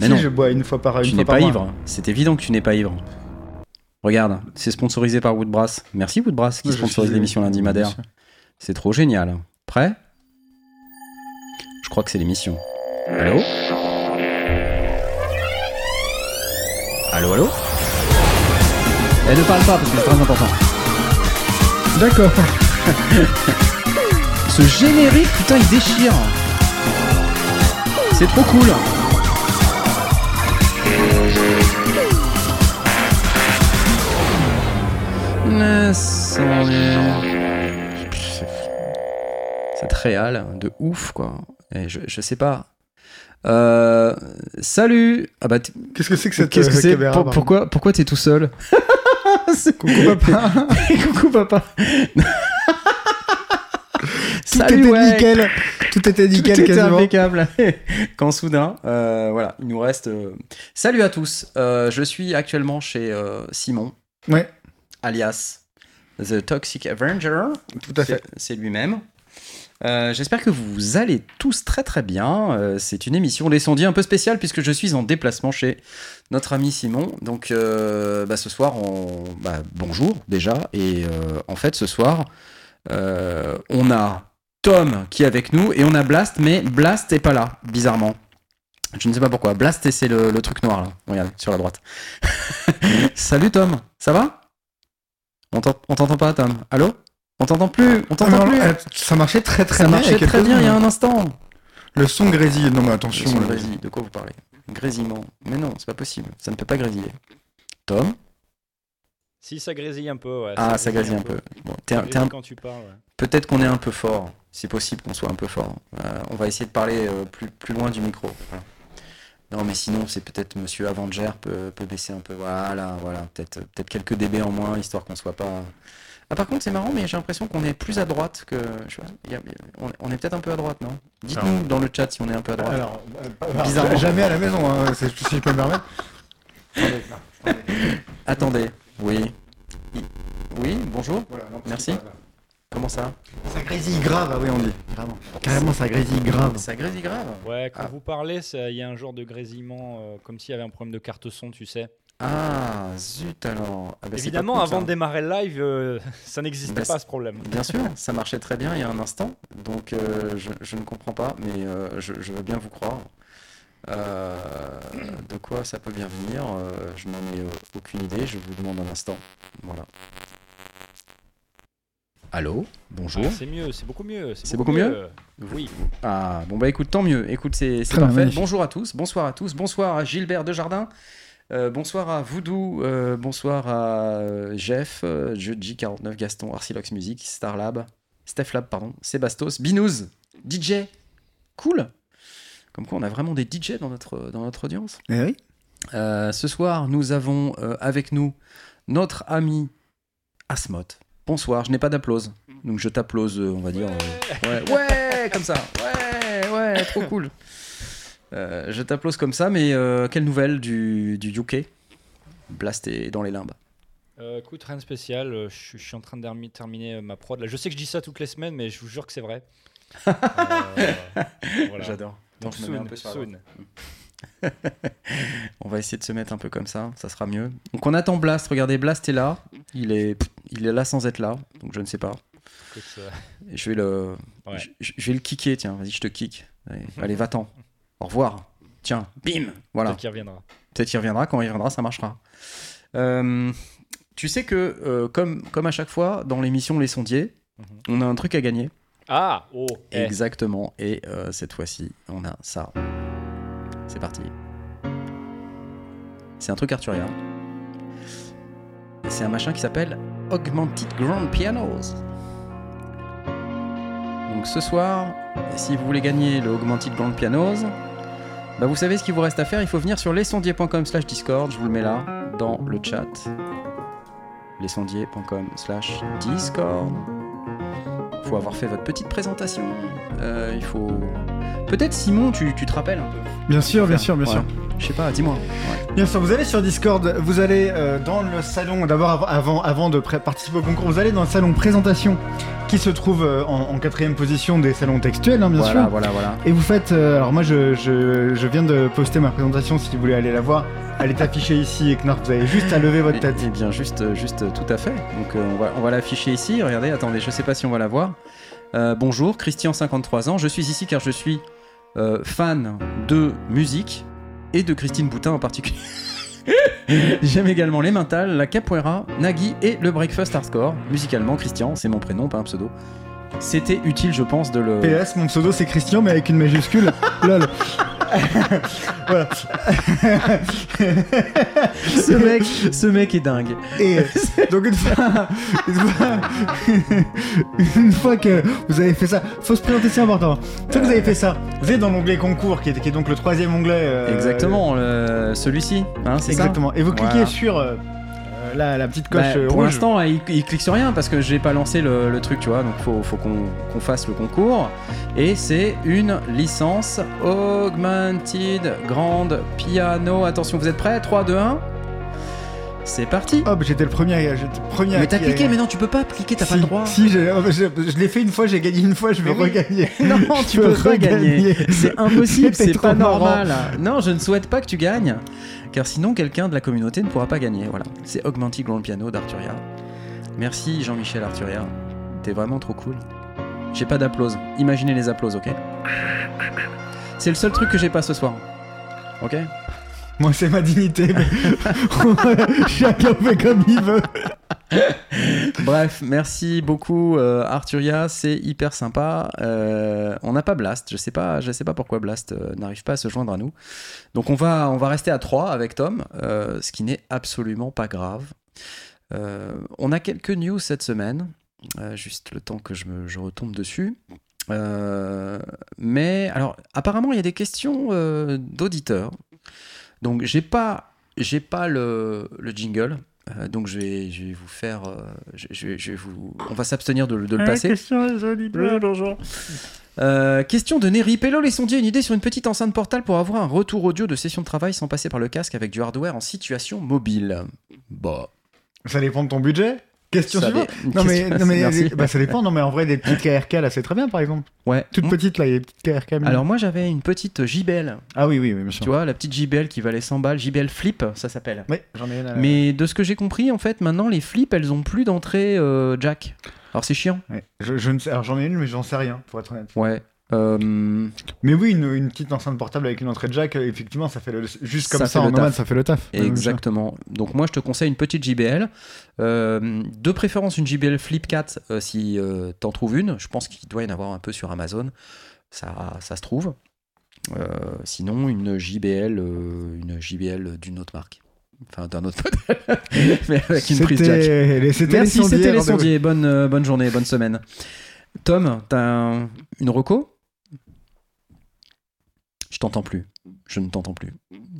Mais si non. je bois une fois par une Tu n'es pas mois. ivre. C'est évident que tu n'es pas ivre. Regarde, c'est sponsorisé par Woodbrass. Merci Woodbrass qui sponsorise l'émission Lundi Madère. C'est trop génial. Prêt? Je crois que c'est l'émission. Allô? Allô, allô? Elle ne parle pas parce que c'est très important. D'accord. Ce générique, putain, il déchire. C'est trop cool. Cette réal de ouf, quoi. Et je, je sais pas. Euh, salut Ah bah, Qu'est-ce que c'est que cette qu'est-ce que euh, c'est caméra, Pour- pardon Pourquoi, pourquoi t'es tout seul C'est- Coucou papa. Coucou papa Tout était ouais. nickel. Tout était nickel Tout était quasiment. impeccable. Quand soudain, euh, voilà, il nous reste. euh, Salut à tous. Euh, je suis actuellement chez euh, Simon, Ouais, alias The Toxic Avenger. tout à fait. C'est- lui-même. Euh, J'espère que vous allez tous très très bien. Euh, c'est une émission Les Sondiers un peu spéciale puisque je suis en déplacement chez notre ami Simon. Donc euh, bah, ce soir, on... bah, bonjour déjà. Et en fait, ce soir, on a Tom qui est avec nous et on a Blast, mais Blast est pas là, bizarrement. Je ne sais pas pourquoi. Blast, c'est le, le truc noir là. Regarde, sur la droite. Salut Tom, ça va? On t'ent- on t'entend pas, Tom Allô? On t'entend plus On t'entend plus euh, ça marchait très très Ça bien. marchait il y a très quelques bien il y a secondes. un instant. Le son grésille. Non mais attention. Son là. grésille, de quoi vous parlez? Grésillement. Mais non, c'est pas possible. Ça ne peut pas grésiller. Tom? Si ça grésille un peu, ouais. Ah, ça grésille un peu. Bon, t'es Ça un- t'es grésille un- quand tu parles, ouais. Peut-être qu'on est un peu fort. C'est possible qu'on soit un peu fort. Euh, on va essayer de parler euh, plus, plus loin du micro. Voilà. Non, mais sinon, c'est peut-être Monsieur Avenger peut, peut baisser un peu. Voilà, voilà. Peut-être peut quelques dB en moins, histoire qu'on soit pas. Ah, par contre, c'est marrant, mais j'ai l'impression qu'on est plus à droite que. on, est peut-être un peu à droite, non? Dites-nous dans le chat si on est un peu à droite. Alors, euh, Bizarrement. Jamais à la maison, hein, c'est- si je peux me permettre. Attendez, oui. Oui, bonjour. Voilà, non, Merci. Comment ça Ça grésille grave, ah oui on dit. Vraiment. Carrément ça grésille grave. Ça grésille grave. Ouais, quand Ah. vous parlez, ça- il y a un genre de grésillement, euh, comme s'il y avait un problème de carte son, tu sais. Ah, zut alors. Ah, bah, c'est Évidemment, cool, avant ça. de démarrer le live, euh, ça n'existait Bah, pas ce problème. Bien sûr, ça marchait très bien il y a un instant, donc euh, je, je ne comprends pas, mais euh, je, je veux bien vous croire. Euh, de quoi ça peut bien venir euh, Je n'en ai euh, aucune idée, je vous demande un instant. Voilà. Allô Bonjour Ah, c'est mieux, c'est beaucoup mieux. C'est beaucoup mieux Oui. Ah, bon bah écoute, tant mieux. Écoute, c'est bien, parfait. magnifique. Bonjour à tous, bonsoir à tous, bonsoir à Gilbert Desjardins, euh, bonsoir à Voodoo, euh, bonsoir à euh, Jeff, euh, J49 Gaston, Arcilox Music, Starlab, Stephlab, pardon, Sébastos, Binous, DJ. Cool Comme quoi, on a vraiment des DJ dans notre, dans notre audience. Eh oui. Euh, ce soir, nous avons euh, avec nous notre ami Asmot. Bonsoir, je n'ai pas d'applause, donc je t'applause, euh, on va dire. euh, ouais, ouais, comme ça. Ouais, ouais, trop cool. Euh, je t'applause comme ça, mais euh, quelle nouvelle du, du UK Blast est dans les limbes. Euh, écoute, rien de spécial. euh, Je, je suis en train de terminer ma prod. Là. Je sais que je dis ça toutes les semaines, mais je vous jure que c'est vrai. Voilà. J'adore. Donc, un soon, peu sur la soon. On va essayer de se mettre un peu comme ça, ça sera mieux. Donc on attend Blast, regardez, Blast est là. Il est, il est là sans être là, donc je ne sais pas. Écoute, euh, je vais le, Ouais. je, je vais le kicker, tiens, vas-y, je te kick. Allez, allez, va-t'en. Au revoir. Tiens, bim Voilà. peut-être qu'il reviendra. Peut-être qu'il reviendra, quand il reviendra, ça marchera. Euh, tu sais que, euh, comme, comme à chaque fois, dans l'émission Les Sondiers, Mhm. on a un truc à gagner. Ah Oh eh. Exactement. Et cette fois-ci, on a ça. C'est parti. C'est un truc Arturia. Et c'est un machin qui s'appelle Augmented Grand Pianos. Donc ce soir, si vous voulez gagner le Augmented Grand Pianos, bah vous savez ce qu'il vous reste à faire. Il faut venir sur lesondiers.com slash discord. Je vous le mets là, dans le chat. lesondiers.com slash discord. Il faut avoir fait votre petite présentation. Euh, il faut. Peut-être Simon, tu, tu te rappelles un peu Bien sûr, bien sûr, bien Ouais. sûr. Je sais pas, dis-moi. Ouais. Bien sûr, vous allez sur Discord, vous allez euh, dans le salon, d'abord av- avant, avant de participer au concours, vous allez dans le salon présentation qui se trouve euh, en, en quatrième position des salons textuels, hein, bien voilà, sûr. voilà, voilà. Et vous faites, euh, alors moi je, je, je viens de poster ma présentation si vous voulez aller la voir. Elle est affichée ici et Knarf, vous avez juste à lever votre Eh- tête. Eh bien, juste, juste tout à fait. Donc, on va, on va l'afficher ici. Regardez, attendez, je sais pas si on va la voir. Euh, bonjour, Christian, 53 ans. Je suis ici car je suis euh, fan de musique et de Christine Boutin en particulier. J'aime également les mentales, la capoeira, Nagui et le breakfast hardcore. Musicalement, Christian, c'est mon prénom, pas un pseudo. C'était utile, je pense, de le. PS, mon pseudo c'est Christian mais avec une majuscule. Lol. Voilà. ce mec, ce mec est dingue. Et donc une fois, une fois, une fois que vous avez fait ça, faut se présenter, c'est important. Une fois que vous avez fait ça, vous êtes dans l'onglet concours, qui est, qui est donc le troisième onglet. euh, Exactement, euh, celui-ci, hein, c'est ça. Exactement. Et vous cliquez Voilà. sur euh, la, petite coche Bah, euh, pour l'instant, il, il clique sur rien parce que j'ai pas lancé le, le truc, tu vois. Donc faut, faut qu'on qu'on fasse le concours. Et c'est une licence Augmented Grand Piano. Attention, vous êtes prêts? 3, 2, 1. C'est parti. Hop, j'étais le premier. à- j'étais le premier mais t'as cliqué, mais non, tu peux pas cliquer, t'as pas le droit. Si, oh, je, je l'ai fait une fois, j'ai gagné une fois, je oui. regagner. Non, tu Je peux veux pas gagner. regagner. C'est impossible, c'est pas marrant. normal. Non, je ne souhaite pas que tu gagnes, car sinon quelqu'un de la communauté ne pourra pas gagner. Voilà, c'est Augmented Grand Piano d'Arturia. Merci Jean-Michel Arturia, t'es vraiment trop cool. J'ai pas d'applause. Imaginez les applauses, ok? C'est le seul truc que j'ai pas ce soir. Ok? Moi, c'est ma dignité. Chacun fait comme il veut. Bref, merci beaucoup euh, Arturia, c'est hyper sympa. Euh, on n'a pas Blast, je sais sais pas pourquoi Blast euh, n'arrive pas à se joindre à nous. Donc on va, on va rester à 3 avec Tom, euh, ce qui n'est absolument pas grave. On a quelques news cette semaine, juste le temps que je, me, je retombe dessus. Mais alors, apparemment, il y a des questions d'auditeurs. Donc, j'ai pas, j'ai pas le, le jingle. Euh, donc, je vais, je vais vous faire. euh, je, je vais- je vais vous, on va s'abstenir de, de le passer. Euh, question de Neri. Pello les sondiers, une idée sur une petite enceinte portable pour avoir un retour audio de session de travail sans passer par le casque avec du hardware en situation mobile. Bah. Ça dépend de ton budget. Question ça suivante. Non mais, non, bah, ça dépend. Non mais en vrai, des petites KRK là, c'est très bien par exemple. Ouais. Toutes petites là, il y a des petites KRK. Alors moi j'avais une petite JBL, ah oui, oui, oui, bien sûr. tu vois, la petite JBL qui valait 100 balles, JBL Flip, ça s'appelle. Oui, j'en ai une. euh, Mais de ce que j'ai compris, en fait, maintenant les flips, elles ont plus d'entrée euh, jack. Alors c'est chiant. ouais. je, je ne sais. Alors j'en ai une, mais j'en sais rien, pour être honnête. Ouais. Euh, Mais oui, une, une petite enceinte portable avec une entrée jack, effectivement, ça fait le, juste comme Ça en nomade, ça fait le taf. Exactement. Donc moi je te conseille une petite JBL. Euh, de préférence une JBL Flip 4 euh, si t'en trouves une. Je pense qu'il doit y en avoir un peu sur Amazon. Ça, ça se trouve. Sinon une JBL, une JBL d'une autre marque. Enfin d'un autre modèle. Mais avec une prise jack. Les, Merci, c'était les sondiers. Bonne, bonne journée, bonne semaine. Tom, t'as un- une reco? Je t'entends plus. Je ne t'entends plus.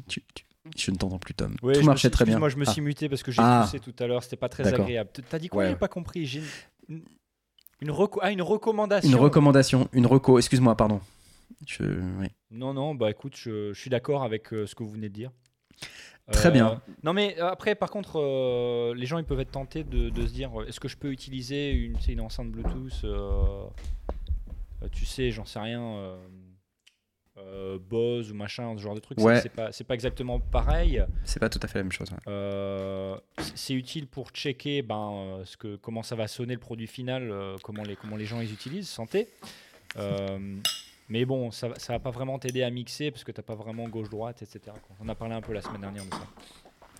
Tu- tu- je ne t'entends plus, Tom. Ouais, Tout marchait suis- très bien. Moi, je me Ah. suis muté parce que j'ai Ah. poussé tout à l'heure. C'était pas très agréable. T'as dit quoi Ouais. J'ai pas compris. J'ai une, reco- ah, une recommandation. Une recommandation, une reco, excuse-moi, pardon. Je... oui. Non, non, bah écoute, je, je suis d'accord avec euh, ce que vous venez de dire. Très Euh, bien. Non, mais euh, après, par contre, euh, les gens ils peuvent être tentés de, de se dire euh, est-ce que je peux utiliser une, une enceinte Bluetooth euh, euh, Tu sais, j'en sais rien. Euh, Bose ou machin, ce genre de truc. C'est- Ouais. C'est pas, pas exactement pareil. C'est pas tout à fait la même chose. ouais. Euh, c'est utile pour checker ben, euh, ce que, comment ça va sonner le produit final, euh, comment, les, comment les gens les utilisent, santé. Mais bon, ça, va- ça va pas vraiment t'aider à mixer parce que t'as pas vraiment gauche-droite, etc. quoi. On a parlé un peu la semaine dernière de ça.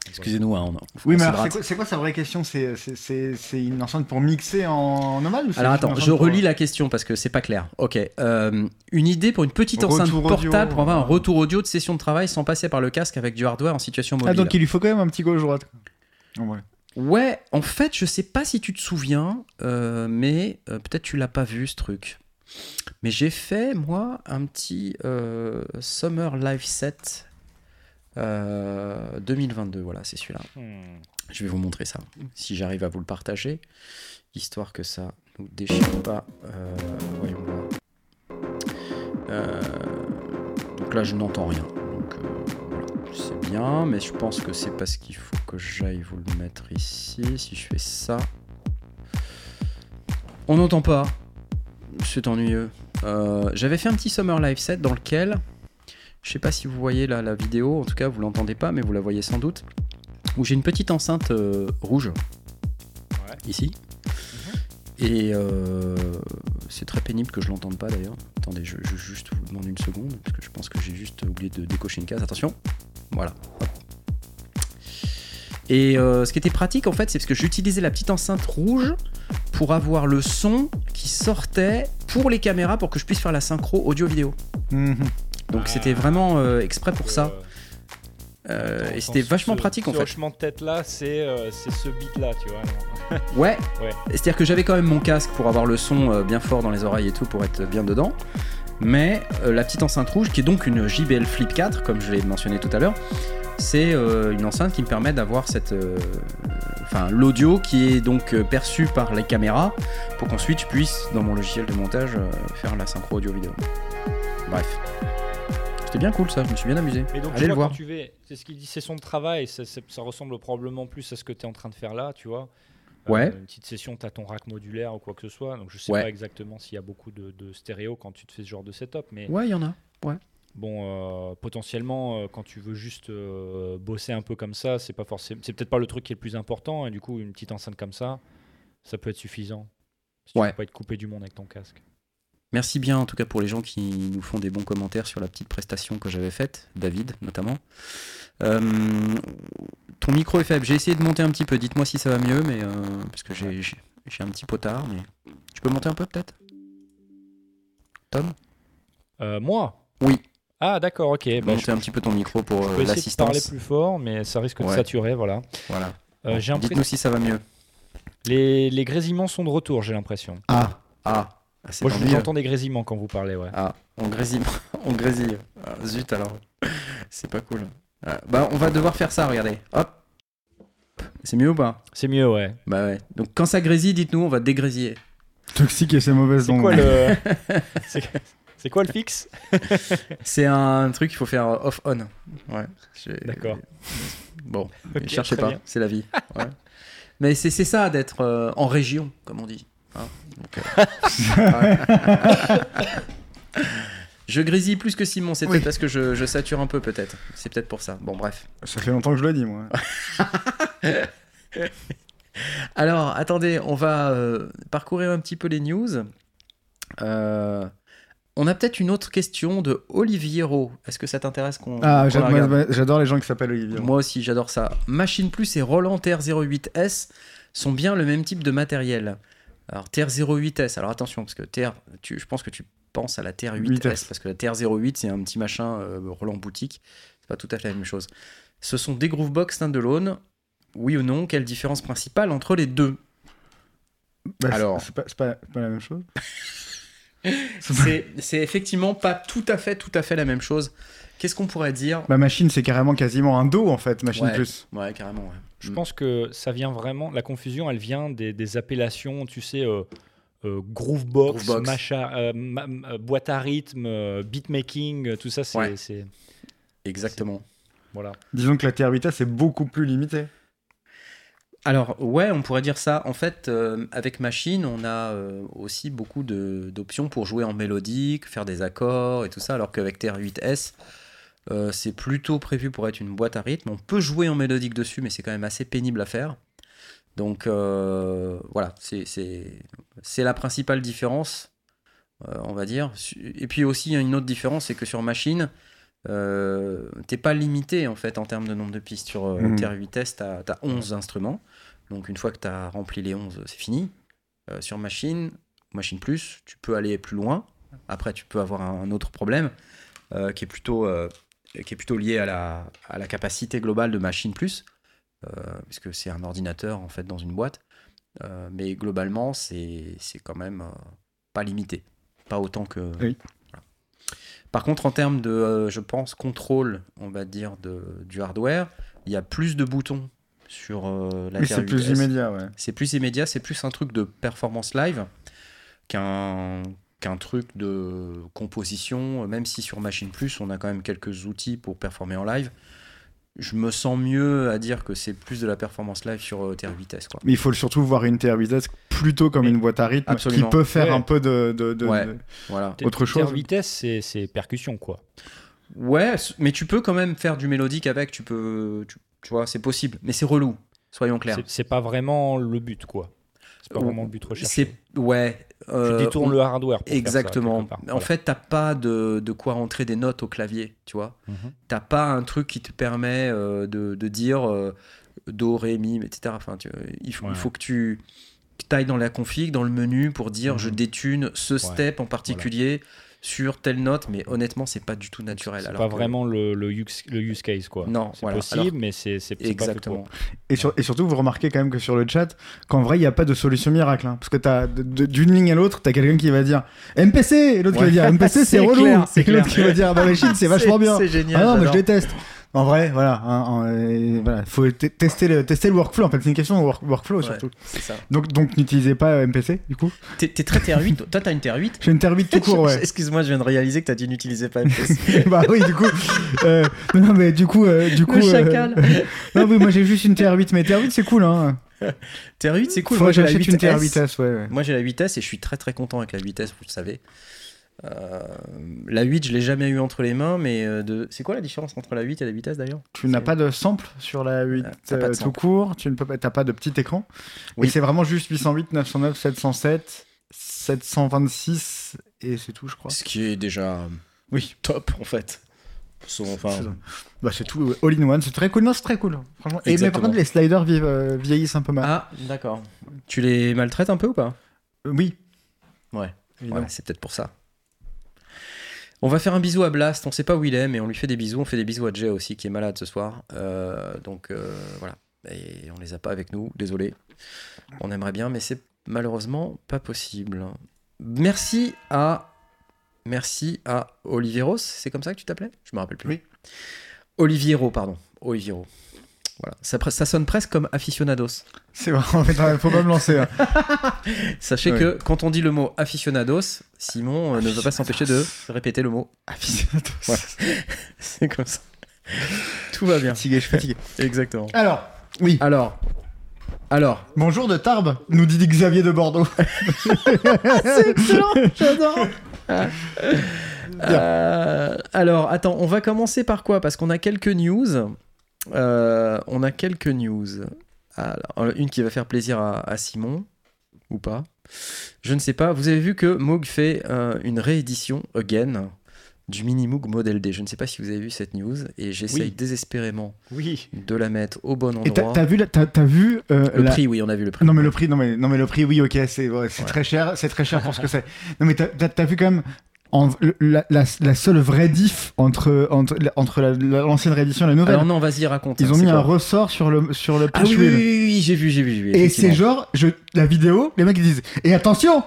Excusez-nous, hein, Oui, mais c'est quoi, sa vraie question C'est une enceinte pour mixer en ou c'est Alors attends, je pour- relis la question parce que c'est pas clair. Ok. euh, une idée pour une petite enceinte audio. portable pour avoir un retour audio de session de travail sans passer par le casque avec du hardware en situation mobile. Ah, donc il lui faut quand même un petit gauche-droite. vrai. Ouais, en fait, je sais pas si tu te souviens, euh, mais euh, peut-être tu l'as pas vu ce truc. Mais j'ai fait, moi, un petit euh, Summer Live Set euh, 2022. Voilà, c'est celui-là. Hmm. Je vais vous montrer ça, si j'arrive à vous le partager, histoire que ça nous déchire pas. Euh, voyons voir. Euh, donc là, je n'entends rien. Donc, euh, voilà. bien, mais je pense que c'est parce qu'il faut que j'aille vous le mettre ici. Si je fais ça, on n'entend pas. C'est ennuyeux. Euh, J'avais fait un petit Summer Live set dans lequel, je sais pas si vous voyez là la vidéo, en tout cas vous l'entendez pas, mais vous la voyez sans doute, où j'ai une petite enceinte euh, rouge Ouais. ici. Et euh, c'est très pénible que je l'entende pas d'ailleurs. Attendez, je, je juste vous demande une seconde, parce que je pense que j'ai juste oublié de décocher une case. Attention, voilà. Et euh, ce qui était pratique en fait, c'est parce que j'utilisais la petite enceinte rouge pour avoir le son qui sortait pour les caméras pour que je puisse faire la synchro audio-vidéo. Mhm. Donc Ah. c'était vraiment euh, exprès pour ça. Euh, Euh, et c'était ce- vachement ce- pratique en ce fait. hochement de tête là, c'est euh, ce beat là, tu vois. Ouais. Ouais. C'est-à-dire que j'avais quand même mon casque pour avoir le son euh, bien fort dans les oreilles et tout pour être bien dedans. Mais la petite enceinte rouge, qui est donc une JBL Flip 4, comme je l'ai mentionné tout à l'heure, c'est une enceinte qui me permet d'avoir cette, enfin l'audio qui est donc perçu par les caméras pour qu'ensuite je puisse dans mon logiciel de montage faire la synchro audio vidéo. Bref, c'était bien cool ça, je me suis bien amusé. Et donc, Allez tu le voir. quand tu vas, c'est ce qu'il dit, c'est son travail, ça, ça- ça ressemble probablement plus à ce que tu es en train de faire là, tu vois. Euh, Ouais. une petite session, tu as ton rack modulaire ou quoi que ce soit, donc je sais Ouais. pas exactement s'il y a beaucoup de, de stéréo quand tu te fais ce genre de setup, mais Ouais, il y en a. bon, euh, potentiellement, euh, quand tu veux juste bosser un peu comme ça, c'est pas forcément, c'est peut-être pas le truc qui est le plus important, et du coup, une petite enceinte comme ça, ça peut être suffisant. Si tu Ouais. veux pas être coupé du monde avec ton casque. Merci bien en tout cas pour les gens qui nous font des bons commentaires sur la petite prestation que j'avais faite, David notamment. Euh, ton micro est faible, j'ai essayé de monter un petit peu, dites-moi si ça va mieux, mais euh, parce que j'ai un petit potard, mais tu peux monter un peu peut-être? Tom? Euh, moi? Oui. Ah, d'accord, ok. Bah, Monter je, un petit peu ton micro pour je peux essayer de parler l'assistance. plus fort, mais ça risque de saturer, voilà. Voilà. Bon, Dites-nous si ça va mieux. Les, les grésillements sont de retour, j'ai l'impression. Ah, Ah, ah, Moi, je- mieux. j'entends des grésillements quand vous parlez, ouais. Ah, on grésille. on grésille. Ah, zut alors. C'est pas cool. Ah, bah, on va devoir faire ça, regardez. Hop. C'est mieux ou pas? C'est mieux, ouais. Bah ouais. Donc quand ça grésille, dites-nous, on va dégrésiller. toxique et ses mauvaises C'est quoi le. c'est quoi le fixe? C'est un truc qu'il faut faire off-on. Ouais. j'ai- D'accord. Bon, Ok, cherchez pas, c'est la vie. Ouais. Mais c'est c'est ça d'être euh, en région, comme on dit. Hein. Donc, je grésille plus que Simon, c'est Oui. peut-être parce que je, je sature un peu, peut-être. C'est peut-être pour ça. Bon, bref. Ça fait longtemps que je le dis, moi. Alors, attendez, on va euh, parcourir un petit peu les news. Euh, on a peut-être une autre question de Oliviero. Est-ce que ça t'intéresse qu'on Ah, moi, j'adore les gens qui s'appellent Olivier. Moi aussi, j'adore ça. Machine Plus et Roland TR08S sont bien le même type de matériel. Alors, TR08S, alors attention, parce que tu, je pense que tu penses à la TR8S, 8S. parce que la TR08, c'est un petit machin euh, Roland boutique. C'est pas tout à fait la même chose. Ce sont des Groovebox standalone. Oui ou non Quelle différence principale entre les deux? Bah, Alors. C'est pas, pas, la même chose c'est effectivement pas tout à fait, tout à fait la même chose. Qu'est-ce qu'on pourrait dire Ma machine, c'est carrément quasiment un dos, en fait, machine Ouais. plus. Ouais, carrément. ouais. Je Mm. pense que ça vient vraiment. La confusion, elle vient des, des appellations, tu sais, euh, euh, Groovebox, Groovebox. macha- euh, ma- boîte à rythme, euh, beatmaking, tout ça, c'est. Ouais. Exactement. Voilà. Disons que la TR8S c'est beaucoup plus limité. Alors ouais, on pourrait dire ça. En fait, euh, avec Machine, on a euh, aussi beaucoup de- d'options pour jouer en mélodique, faire des accords et tout ça, alors qu'avec TR8S, euh, c'est plutôt prévu pour être une boîte à rythme. On peut jouer en mélodique dessus, mais c'est quand même assez pénible à faire. Donc euh, voilà, c'est- la principale différence, euh, on va dire. Et puis aussi, il y a une autre différence, c'est que sur Machine, t'es pas limité en fait en termes de nombre de pistes. Sur Mhm. TR8S, t'as as 11 instruments. Donc une fois que tu as rempli les 11, c'est fini. Sur Machine, Machine Plus, tu peux aller plus loin. Après, tu peux avoir un, un autre problème qui, est plutôt, qui est plutôt lié à la, à la capacité globale de Machine Plus, euh, puisque c'est un ordinateur en fait dans une boîte. Euh, mais globalement, c'est quand même euh, pas limité. Pas autant que. Oui. Voilà. Par contre, en termes de, euh, je pense, contrôle, on va dire, de, du hardware, il y a plus de boutons sur euh, la Oui, c'est plus TR8S. immédiat, ouais. C'est plus immédiat, c'est plus un truc de performance live qu'un qu'un truc de composition, même si sur Machine Plus, on a quand même quelques outils pour performer en live. je me sens mieux à dire que c'est plus de la performance live sur euh, TR-Vitesse. Quoi. Mais il faut surtout voir une TR vitesse plutôt comme Mais- une boîte à rythme Absolument. qui peut faire Ouais. un peu de, de, de- Ouais. de- Voilà. Autre chose Terre vitesse, c'est- c'est percussion, quoi. Ouais, mais tu peux quand même faire du mélodique avec, tu peux. Tu, tu vois, c'est possible. Mais c'est relou, soyons clairs. C'est- C'est pas vraiment le but, quoi. C'est pas vraiment le but recherché. Ouais. Tu euh, détournes on- le hardware. Pour faire ça, Exactement. En fait, t'as pas de, de quoi rentrer des notes au clavier, tu vois. Mhm. T'as pas un truc qui te permet euh, de, de dire euh, do, ré, mi, etc. Enfin, tu- il, faut, Ouais. il faut que tu ailles dans la config, dans le menu pour dire Mhm. je détune ce step en particulier sur telle note, mais honnêtement, c'est pas du tout naturel. C'est alors pas que- vraiment le, le, use, le use case, quoi. Non, C'est voilà. possible, Alors- mais c'est c'est- c'est pas fait Exactement. pour. Et, sur- et surtout, vous remarquez quand même que sur le chat, qu'en vrai, il n'y a pas de solution miracle. hein. parce que t'as de- de- d'une ligne à l'autre, t'as quelqu'un qui va dire MPC et l'autre qui va dire MPC, c'est C'est relou. clair, c'est et l'autre clair. qui va dire Dans les Chine, c'est vachement bien. C'est génial. Ah non, mais je déteste. En vrai, voilà. hein, et voilà, faut te- tester le, tester le workflow. En fait, c'est une question de work- workflow Ouais, surtout. ça. Donc, donc n'utilisez pas euh, MPC du coup. T'es très TR8. Toi, t'as une TR8 J'ai une TR8 tout court, ouais. Excuse-moi, je viens de réaliser que t'as dit n'utilisez pas MPC. bah oui, du coup. euh, non, mais du coup, euh, du coup. Le euh, chacal. non, oui, moi j'ai juste une TR8, mais TR8 c'est cool, hein. TR8, c'est cool. Faut Moi, j'ai la une 8S. TR vitesse, ouais. ouais. Moi j'ai la vitesse et je suis très très content avec la vitesse, vous le savez. Euh, la 8, je l'ai jamais eu entre les mains, mais euh, de... c'est quoi la différence entre la 8 et la vitesse d'ailleurs? Tu n'as pas de sample sur la 8 Euh, t'as pas de euh, tout court, tu peux pas, pas de petit écran? Oui. C'est vraiment juste 808, 909, 707, 726 et c'est tout, je crois. Ce qui est déjà Oui. top en fait. Enfin, C'est. Bah, c'est tout, all in one, c'est très cool. Non, c'est très cool. Franchement. Et, mais par contre, les sliders vieillissent, euh, vieillissent un peu mal. Ah, d'accord. Tu les maltraites un peu ou pas? Euh, oui. Ouais, c'est peut-être pour ça. On va faire un bisou à Blast, on sait pas où il est, mais on lui fait des bisous. On fait des bisous à Jay aussi, qui est malade ce soir. Euh, donc euh, voilà. Et on les a pas avec nous, désolé. On aimerait bien, mais c'est malheureusement pas possible. Merci à. Merci à Olivieros, c'est comme ça que tu t'appelais? Je me rappelle plus. Oui. Oliviero, pardon. Oliviero. Voilà. Ça, sonne presque comme aficionados. C'est vrai, en fait, faut pas me lancer. hein. Sachez que quand on dit le mot aficionados, Simon euh, ne veut pas s'empêcher de répéter le mot. Aficionados. Voilà. C'est comme ça. Tout va bien. Fatigué, je suis fatigué. Exactement. Alors, oui. Alors, alors. Bonjour de Tarbes, nous dit Xavier de Bordeaux. C'est excellent, j'adore. Euh, alors, attends, on va commencer par quoi? Parce qu'on a quelques news. Euh, on a quelques news. Alors, une qui va faire plaisir à, à Simon, ou pas. Je ne sais pas. Vous avez vu que Moog fait euh, une réédition, again, du mini Moog Model D. Je ne sais pas si vous avez vu cette news, et j'essaye Oui. désespérément Oui. de la mettre au bon Et t'as endroit. t'as vu, la- t'as t'as vu euh, Le la- prix, oui, on a vu le prix. Non mais le prix, non mais, non mais le prix, oui, ok, c'est ouais, c'est Ouais. très cher, c'est très cher pour ce que c'est. Non mais t'as vu quand même en, la, la, la seule vraie diff entre entre entre la- la- l'ancienne réédition et la nouvelle. Alors non, vas-y, raconte. Ils hein, ont mis un ressort sur le sur le Ah oui, oui, oui, oui, oui, j'ai vu, j'ai vu, j'ai vu. Et c'est genre, je, la vidéo, les mecs ils disent et attention,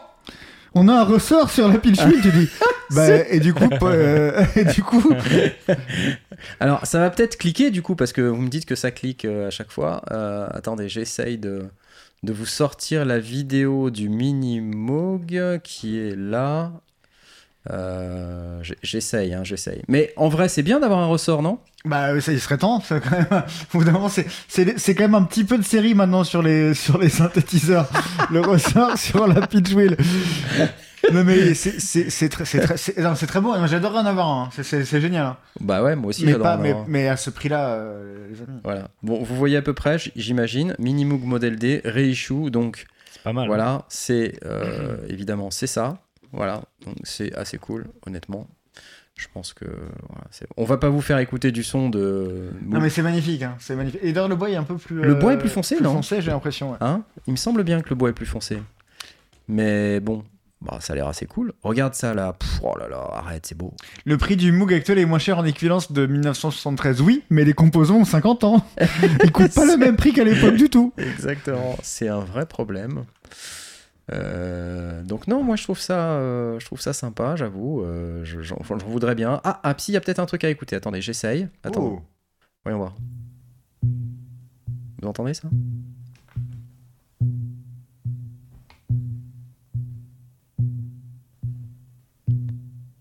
on a un ressort sur la pitch wheel. tu dis bah et du coup euh, et du coup Alors, ça va peut-être cliquer du coup, parce que vous me dites que ça clique euh, à chaque fois. Euh, attendez, j'essaye de, de vous sortir la vidéo du mini Moog qui est là. Euh, j'essaye, hein, j'essaye. Mais en vrai, c'est bien d'avoir un ressort, non? Bah, ça, il serait temps. Ça, quand même. C'est, c'est, c'est quand même un petit peu de série maintenant sur les, sur les synthétiseurs. le ressort sur la pitch wheel. Non, mais c'est, c'est, c'est très, c'est très, c'est, non, c'est très beau. Moi, J'adorerais en avoir un. C'est, c'est, c'est génial. hein. Bah ouais, moi aussi, mais, j'adore pas, en mais, avoir un. mais à ce prix-là, euh, les amis. Voilà. Bon, vous voyez à peu près, j'imagine. Mini Moog Model D, reissue, donc C'est pas mal. Voilà, c'est euh, évidemment c'est ça. Voilà, donc c'est assez cool, honnêtement. Je pense que voilà, on va pas vous faire écouter du son de. Non, mais c'est magnifique. Hein. C'est magnifique. Et d'ailleurs, le bois est un peu plus. Le euh, bois est plus foncé, non foncé, j'ai l'impression. ouais. Hein? Il me semble bien que le bois est plus foncé. Mais bon, bah, ça a l'air assez cool. Regarde ça là. Pff, oh là là, arrête, c'est beau. Le prix du Moog actuel est moins cher en équivalence de 1973, oui, mais les composants ont 50 ans. Ils coûtent pas le même prix qu'à l'époque du tout. Exactement, c'est un vrai problème. Euh, donc non, moi je trouve ça, euh, je trouve ça sympa, j'avoue. Euh, je- j'en j'en voudrais bien. Ah, ah, si, il y a peut-être un truc à écouter. Attendez, j'essaye. Attends. Oh. Voyons voir. Vous entendez ça?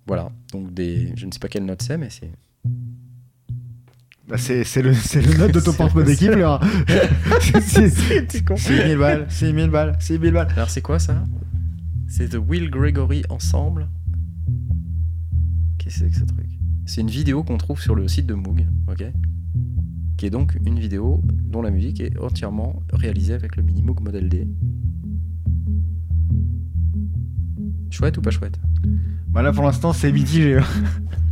Voilà, donc des. Je ne sais pas quelle note c'est, mais c'est. Bah, c'est c'est le, c'est le note de ton porte-monnaie qui pleure. C'est- c'est- con. 6000 balles, 6000 balles, 6000 balles. Alors c'est quoi ça? C'est The Will Gregory Ensemble. Qu'est-ce que c'est que ce truc? C'est une vidéo qu'on trouve sur le site de Moog, ok? Qui est donc une vidéo dont la musique est entièrement réalisée avec le Mini Moog Model D. Chouette ou pas chouette? Bah là pour l'instant c'est mitigé. hein.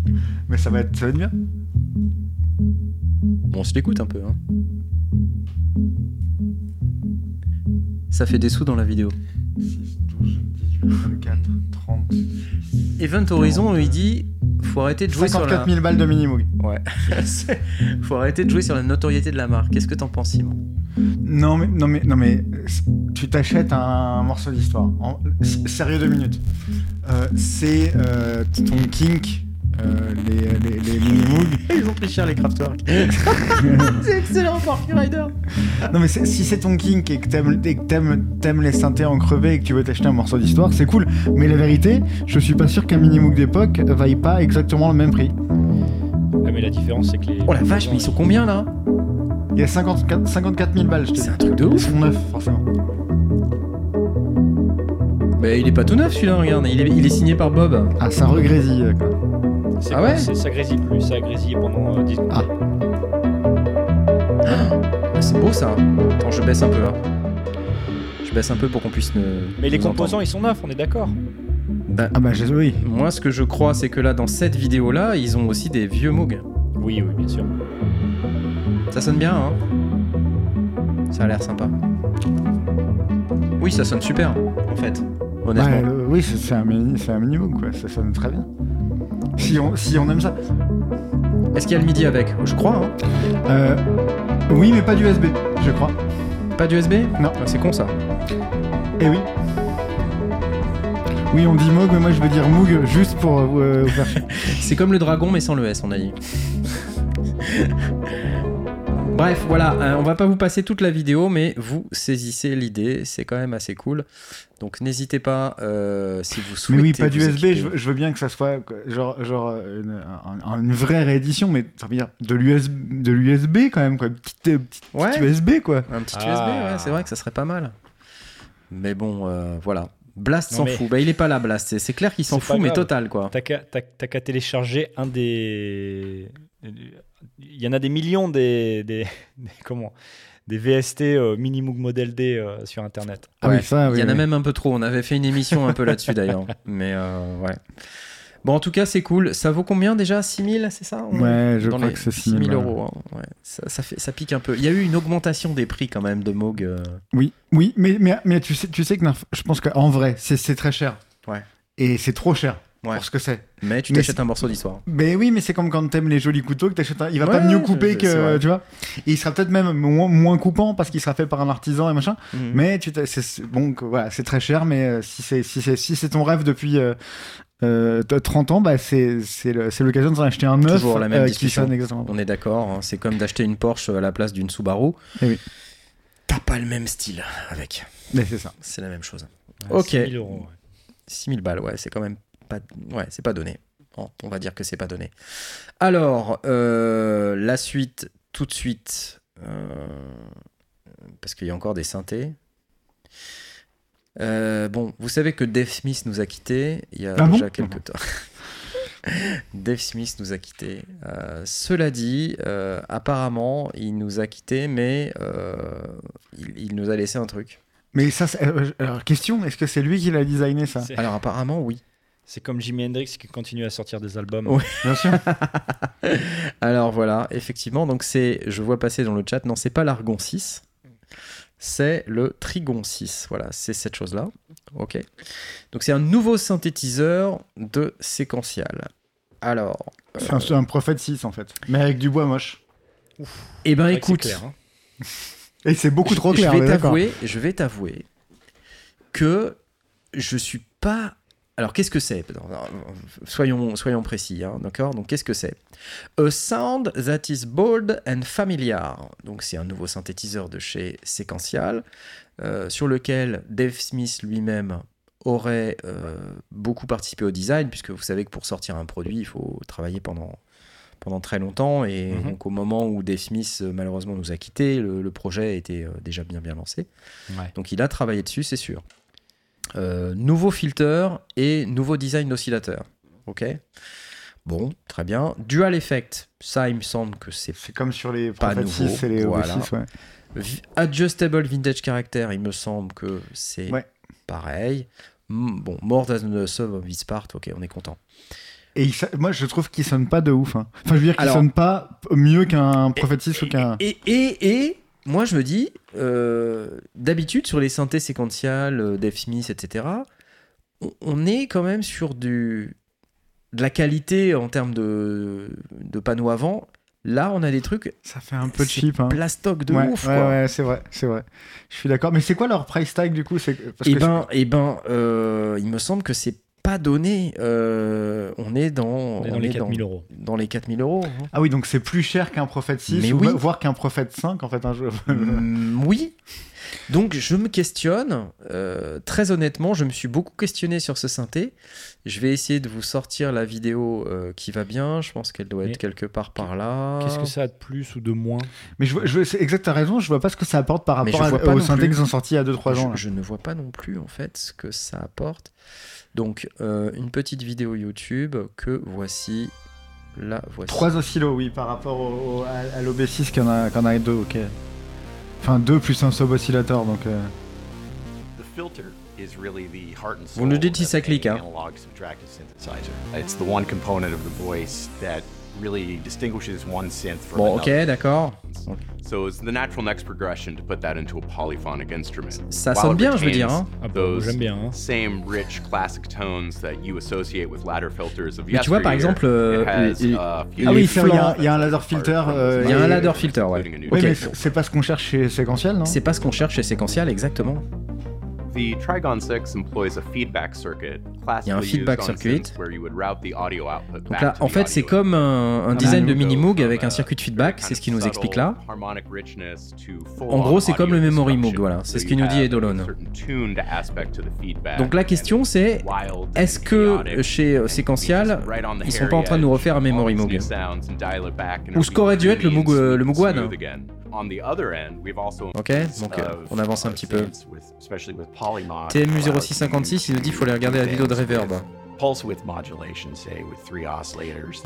Mais ça va être, ça va être bien. Bon, on se l'écoute un peu. Hein. Ça fait des sous dans la vidéo. 6, 12, 18, 24, 30. Event Horizon, il dit faut arrêter de jouer sur 54 la... 000 balles de minimoog. Ouais. Faut arrêter de jouer sur la notoriété de la marque. Qu'est-ce que t'en penses, Simon? Non mais non mais non mais euh, tu t'achètes un morceau d'histoire. En- Sérieux deux minutes. Euh, c'est euh, ton kink. Euh, les, les, les Minimoog. Ils ont pris cher les Kraftwerk. c'est excellent, Parky Rider. Non mais si c'est ton kink et que t'aimes et que t'aimes- t'aimes les synthés en crevé et que tu veux t'acheter un morceau d'histoire, c'est cool. Mais la vérité, je suis pas sûr qu'un Minimoog d'époque vaille pas exactement le même prix. Ah, mais la différence, c'est que les. Oh la vache, mais ils sont combien là Il y a 54, 54 000 balles, je te C'est un truc de Ils ouf. sont neufs, forcément. Bah, il est pas tout neuf celui-là, regarde. Il est, il est signé par Bob. Ah, ça regrésille. euh, quoi. C'est Ah ouais Ça grésille plus, ça a grésillé pendant euh, 10 secondes. Ah. Ah, c'est beau ça. Attends, je baisse un peu là. Je baisse un peu pour qu'on puisse ne. Mais les composants, entendre. ils sont neufs, on est d'accord. Bah, Ah bah je- oui. moi, ce que je crois, c'est que là, dans cette vidéo-là, ils ont aussi des vieux Moog. Oui, oui, bien sûr. Ça sonne bien, hein Ça a l'air sympa. Oui, ça sonne super, en fait. Honnêtement. Ouais, euh, oui, c'est un, mini, c'est un Minimoog, quoi. Ça sonne très bien. Si on, si on aime ça. Est-ce qu'il y a le midi avec Je crois, hein. Euh, oui, mais pas d'USB, je crois. Pas d'USB Non. Ah, c'est con ça. Eh oui. Oui, on dit Moog, mais moi je veux dire Moog juste pour euh, vous faire chier. C'est comme le dragon, mais sans le S, on a dit. Bref, voilà, euh, on va pas vous passer toute la vidéo, mais vous saisissez l'idée, c'est quand même assez cool. Donc n'hésitez pas, euh, si vous Mais souhaitez. oui, pas d'USB, je, veux- je veux bien que ça soit genre, genre euh, une, un- une vraie réédition, mais ça veut dire de l'USB, de l'USB quand même, quoi. Petite, euh, petite, Ouais. petite USB, quoi. Un petit Ah. USB, ouais, c'est vrai que ça serait pas mal. Mais bon, euh, voilà. Blast s'en mais- fout. Bah, il est pas là, Blast. C'est- clair qu'il s'en fout, mais total, quoi. T'as qu'à t'as- t'as qu'à télécharger un des. Il y en a des millions des. des, des- comment Des VST euh, Minimoog Model D euh, sur internet. Ah Ouais. oui, ça, oui. Il y en a oui. même un peu trop. On avait fait une émission un peu là-dessus, d'ailleurs. Mais euh, ouais. Bon, en tout cas, c'est cool. Ça vaut combien déjà? 6000, c'est ça? On- Ouais, je dans crois que c'est 6000 6000 euros. hein. Ouais. Ça, ça fait, ça pique un peu. Il y a eu une augmentation des prix quand même de Moog. euh. Oui, oui, mais, mais, mais tu, sais, tu sais que non, je pense qu'en vrai, c'est c'est très cher. Ouais. Et c'est trop cher Ouais. pour ce que c'est. Mais tu t'achètes un morceau d'histoire. Mais oui, mais c'est comme quand t'aimes les jolis couteaux que t'achètes un... Il va pas mieux couper que... Tu vois Et il sera peut-être même moins, moins coupant parce qu'il sera fait par un artisan et machin. Mhm. Mais tu bon, voilà, c'est très cher, mais euh, si c'est si c'est si c'est ton rêve depuis euh, euh, t- 30 ans, bah c'est c'est le- c'est l'occasion d'en acheter un neuf Toujours la même euh, qui discussion. sonne exactement. On est d'accord. hein. C'est comme d'acheter une Porsche à la place d'une Subaru. Eh oui. T'as pas le même style avec. Mais c'est ça. C'est la même chose. Ouais, Ok. 6000 euros, ouais. 6000 balles, ouais, c'est quand même pas. Ouais, c'est pas donné. Bon, on va dire que c'est pas donné. Alors, euh, la suite, tout de suite. euh, parce qu'il y a encore des synthés. Euh, bon, vous savez que Dave Smith nous a quittés il y a Ah bon déjà quelques temps. Dave Smith nous a quittés. Euh, cela dit, euh, apparemment, il nous a quittés, mais euh, il, il nous a laissé un truc. Mais ça, c'est- euh, alors question, est-ce que c'est lui qui l'a designé ça? Alors apparemment, oui. C'est comme Jimi Hendrix qui continue à sortir des albums. Ouais. Bien sûr. Alors voilà, effectivement, donc c'est, je vois passer dans le chat, non, c'est pas l'Argon 6, c'est le Trigon 6. Voilà, c'est cette chose-là. Ok. Donc c'est un nouveau synthétiseur de séquential. Alors, C'est un, c'est un Prophet 6 en fait. Mais avec du bois moche. eh ben écoute, clair, hein. Et c'est beaucoup trop je clair. on vais t'avouer, je vais t'avouer que je suis pas. Alors qu'est-ce que c'est? Soyons, soyons précis, hein, d'accord? Donc qu'est-ce que c'est? A sound that is bold and familiar. Donc c'est un nouveau synthétiseur de chez Sequential euh, sur lequel Dave Smith lui-même aurait euh, beaucoup participé au design, puisque vous savez que pour sortir un produit, il faut travailler pendant pendant très longtemps. Et Mhm. donc, au moment où Dave Smith, euh, malheureusement, nous a quittés, le, le projet était déjà bien, bien lancé. Ouais. Donc, il a travaillé dessus, c'est sûr. Euh, nouveau filter et nouveau design d'oscillateur. Ok Bon, très bien. Dual effect, ça, il me semble que c'est C'est comme sur les Pas Prophet nouveau, 6 et les voilà. OB6, ouais. Adjustable Vintage Character, il me semble que c'est Ouais. pareil. Bon, More Than the Sum of This Part, ok, on est content. Et il moi, je trouve qu'il sonne pas de ouf. hein. Enfin, je veux dire qu'il sonne pas mieux qu'un Prophet 6 ou qu'un. Et, et, et moi, je me dis, euh, d'habitude, sur les synthés séquentiales, euh, Dave Smith, etc., on, est quand même sur du, de la qualité en termes de, de panneaux avant. Là, on a des trucs Ça fait un peu cheap. Hein. plastoc de ouais, ouf. ouais, quoi. ouais, c'est vrai, c'est vrai. Je suis d'accord. Mais c'est quoi leur price tag du coup? Parce Et que ben, et ben euh, il me semble que c'est pas donné. Euh, on est dans, On est dans les est 4000 euros. dans les 4000 euros. hein. Ah oui, donc c'est plus cher qu'un Prophet 6 Mais ou oui. voire qu'un Prophet 5 en fait un jeu. Mm, oui. Donc je me questionne. euh, très honnêtement, je me suis beaucoup questionné sur ce synthé. Je vais essayer de vous sortir la vidéo euh, qui va bien. Je pense qu'elle doit être quelque part par là. Qu'est-ce que ça a de plus ou de moins? Mais je, vois- je, c'est exact, t'as raison. Je vois pas ce que ça apporte par rapport à- synthés plus. qu'ils ont sortis il y a 2-3 ans. je, je ne vois pas non plus en fait ce que ça apporte. Donc euh, une petite vidéo YouTube que voici. La voici. 3 oscillos, oui, par rapport au, au- à, à l'OB6 qu'il y en a, en a deux, ok. Enfin, deux plus un sub-oscillateur, donc. euh, The filter is really the heart and Vous nous dites si of ça clique, hein. Really distinguishes one synth from Bon, ok, another. d'accord. So it's the natural next progression to put that into a polyphonic instrument. Ça While sonne bien, je veux dire, hein. Ah j'aime bien, hein. Same rich classic tones that you associate with ladder filters of Mais tu vois, par exemple, euh, has, uh, Ah oui, il y a- y, un laser filter. euh, Il y a un ladder filter, ouais. Oui, Ok. mais c'est c'est pas ce qu'on cherche chez séquentiel, non? C'est pas ce qu'on cherche chez séquentiel, exactement. The Trigon 6 employs a feedback circuit, Il y a un feedback circuit. Donc là, en fait, c'est comme un, un Ah, design de mini-moog avec un a circuit de feedback, c'est ce qu'il nous explique là. En gros, c'est comme le memory moog, voilà. C'est So ce qu'il nous dit feedback Donc la question, c'est est-ce que chez euh, on the ils sont pas en train de nous refaire un memory moog Ou ce qu'aurait dû être le Moog, euh, le smooth Moog One. Smooth again. On the other end, we've also Ok, donc, euh, uh, on avance un petit peu. synths with- especially with polymod, TMU allows 0656, il nous dit qu'il faut aller regarder la vidéo de Reverb.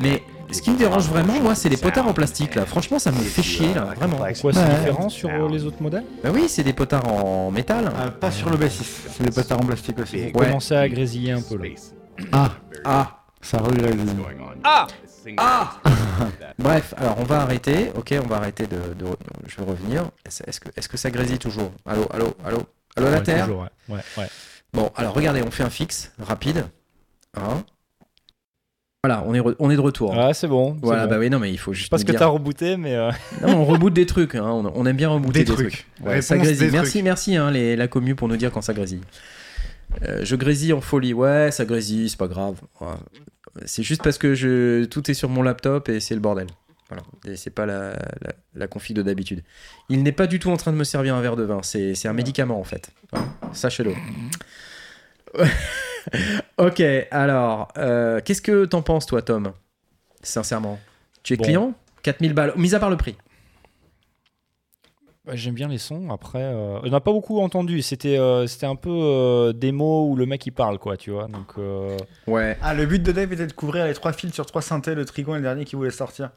Mais ce qui me dérange vraiment, moi, c'est les potards en plastique là. Franchement, ça me fait chier là, vraiment. Pourquoi c'est Ouais. différent sur les autres modèles? Bah oui, c'est des potards en métal. Euh, Pas sur l'OB6, c'est des potards en plastique aussi. Ouais. Commencer à grésiller un peu là. Ah, Ah, ça on? Ah! Ah! bref, alors on va arrêter. Ok, on va arrêter de. de- je vais revenir. Est-ce que, est que ça grésille toujours? Allô, allô, allô? Allô la Ouais, Terre? toujours, ouais. Ouais, ouais. Bon, alors regardez, on fait un fixe rapide. Hein voilà, on est, on est de retour. Ah, c'est bon. voilà, bon. bah oui, non, mais il faut juste. Parce que dire- t'as rebooté, mais euh, Non, on reboot des trucs. hein, On, on aime bien rebooter des, Des trucs. trucs. Ouais, ça Réponse grésille. des Merci, trucs. merci hein, les, la commu pour nous dire quand ça grésille. Euh, je grésille en folie. Ouais, ça grésille, c'est pas grave. Ouais. C'est juste parce que je, tout est sur mon laptop et c'est le bordel. Voilà. Et c'est pas la, la, la config de d'habitude. Il n'est pas du tout en train de me servir un verre de vin. C'est un médicament en fait. Voilà. Sachez-le. ok, alors, euh, qu'est-ce que t'en penses toi, Tom? Sincèrement. Tu es Bon. client? 4000 balles, mis à part le prix. Bah, j'aime bien les sons. Après, euh, on n'a pas beaucoup entendu. C'était euh, c'était un peu euh, démo où le mec il parle, quoi, tu vois. Donc, euh, Ouais. Ah, le but de Dave était de couvrir les trois fils sur trois synthés, le Trigon et le dernier qui voulait sortir.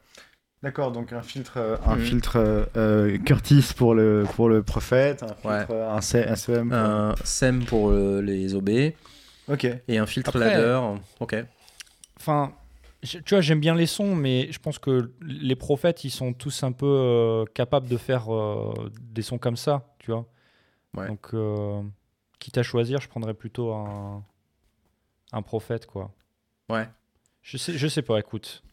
D'accord, donc un filtre, euh, un Mhm. filtre Curtis pour le, pour le prophète, un filtre, Ouais. un, C- un CM. pour- un SEM pour euh, les OB Ok. et un filtre Après- ladder. Ok. Enfin, je- tu vois, j'aime bien les sons, mais je pense que les prophètes, ils sont tous un peu euh, capables de faire euh, des sons comme ça, tu vois. Ouais. Donc, euh, quitte à choisir, je prendrais plutôt un, un prophète, quoi. Ouais. Je sais, je sais pas, écoute.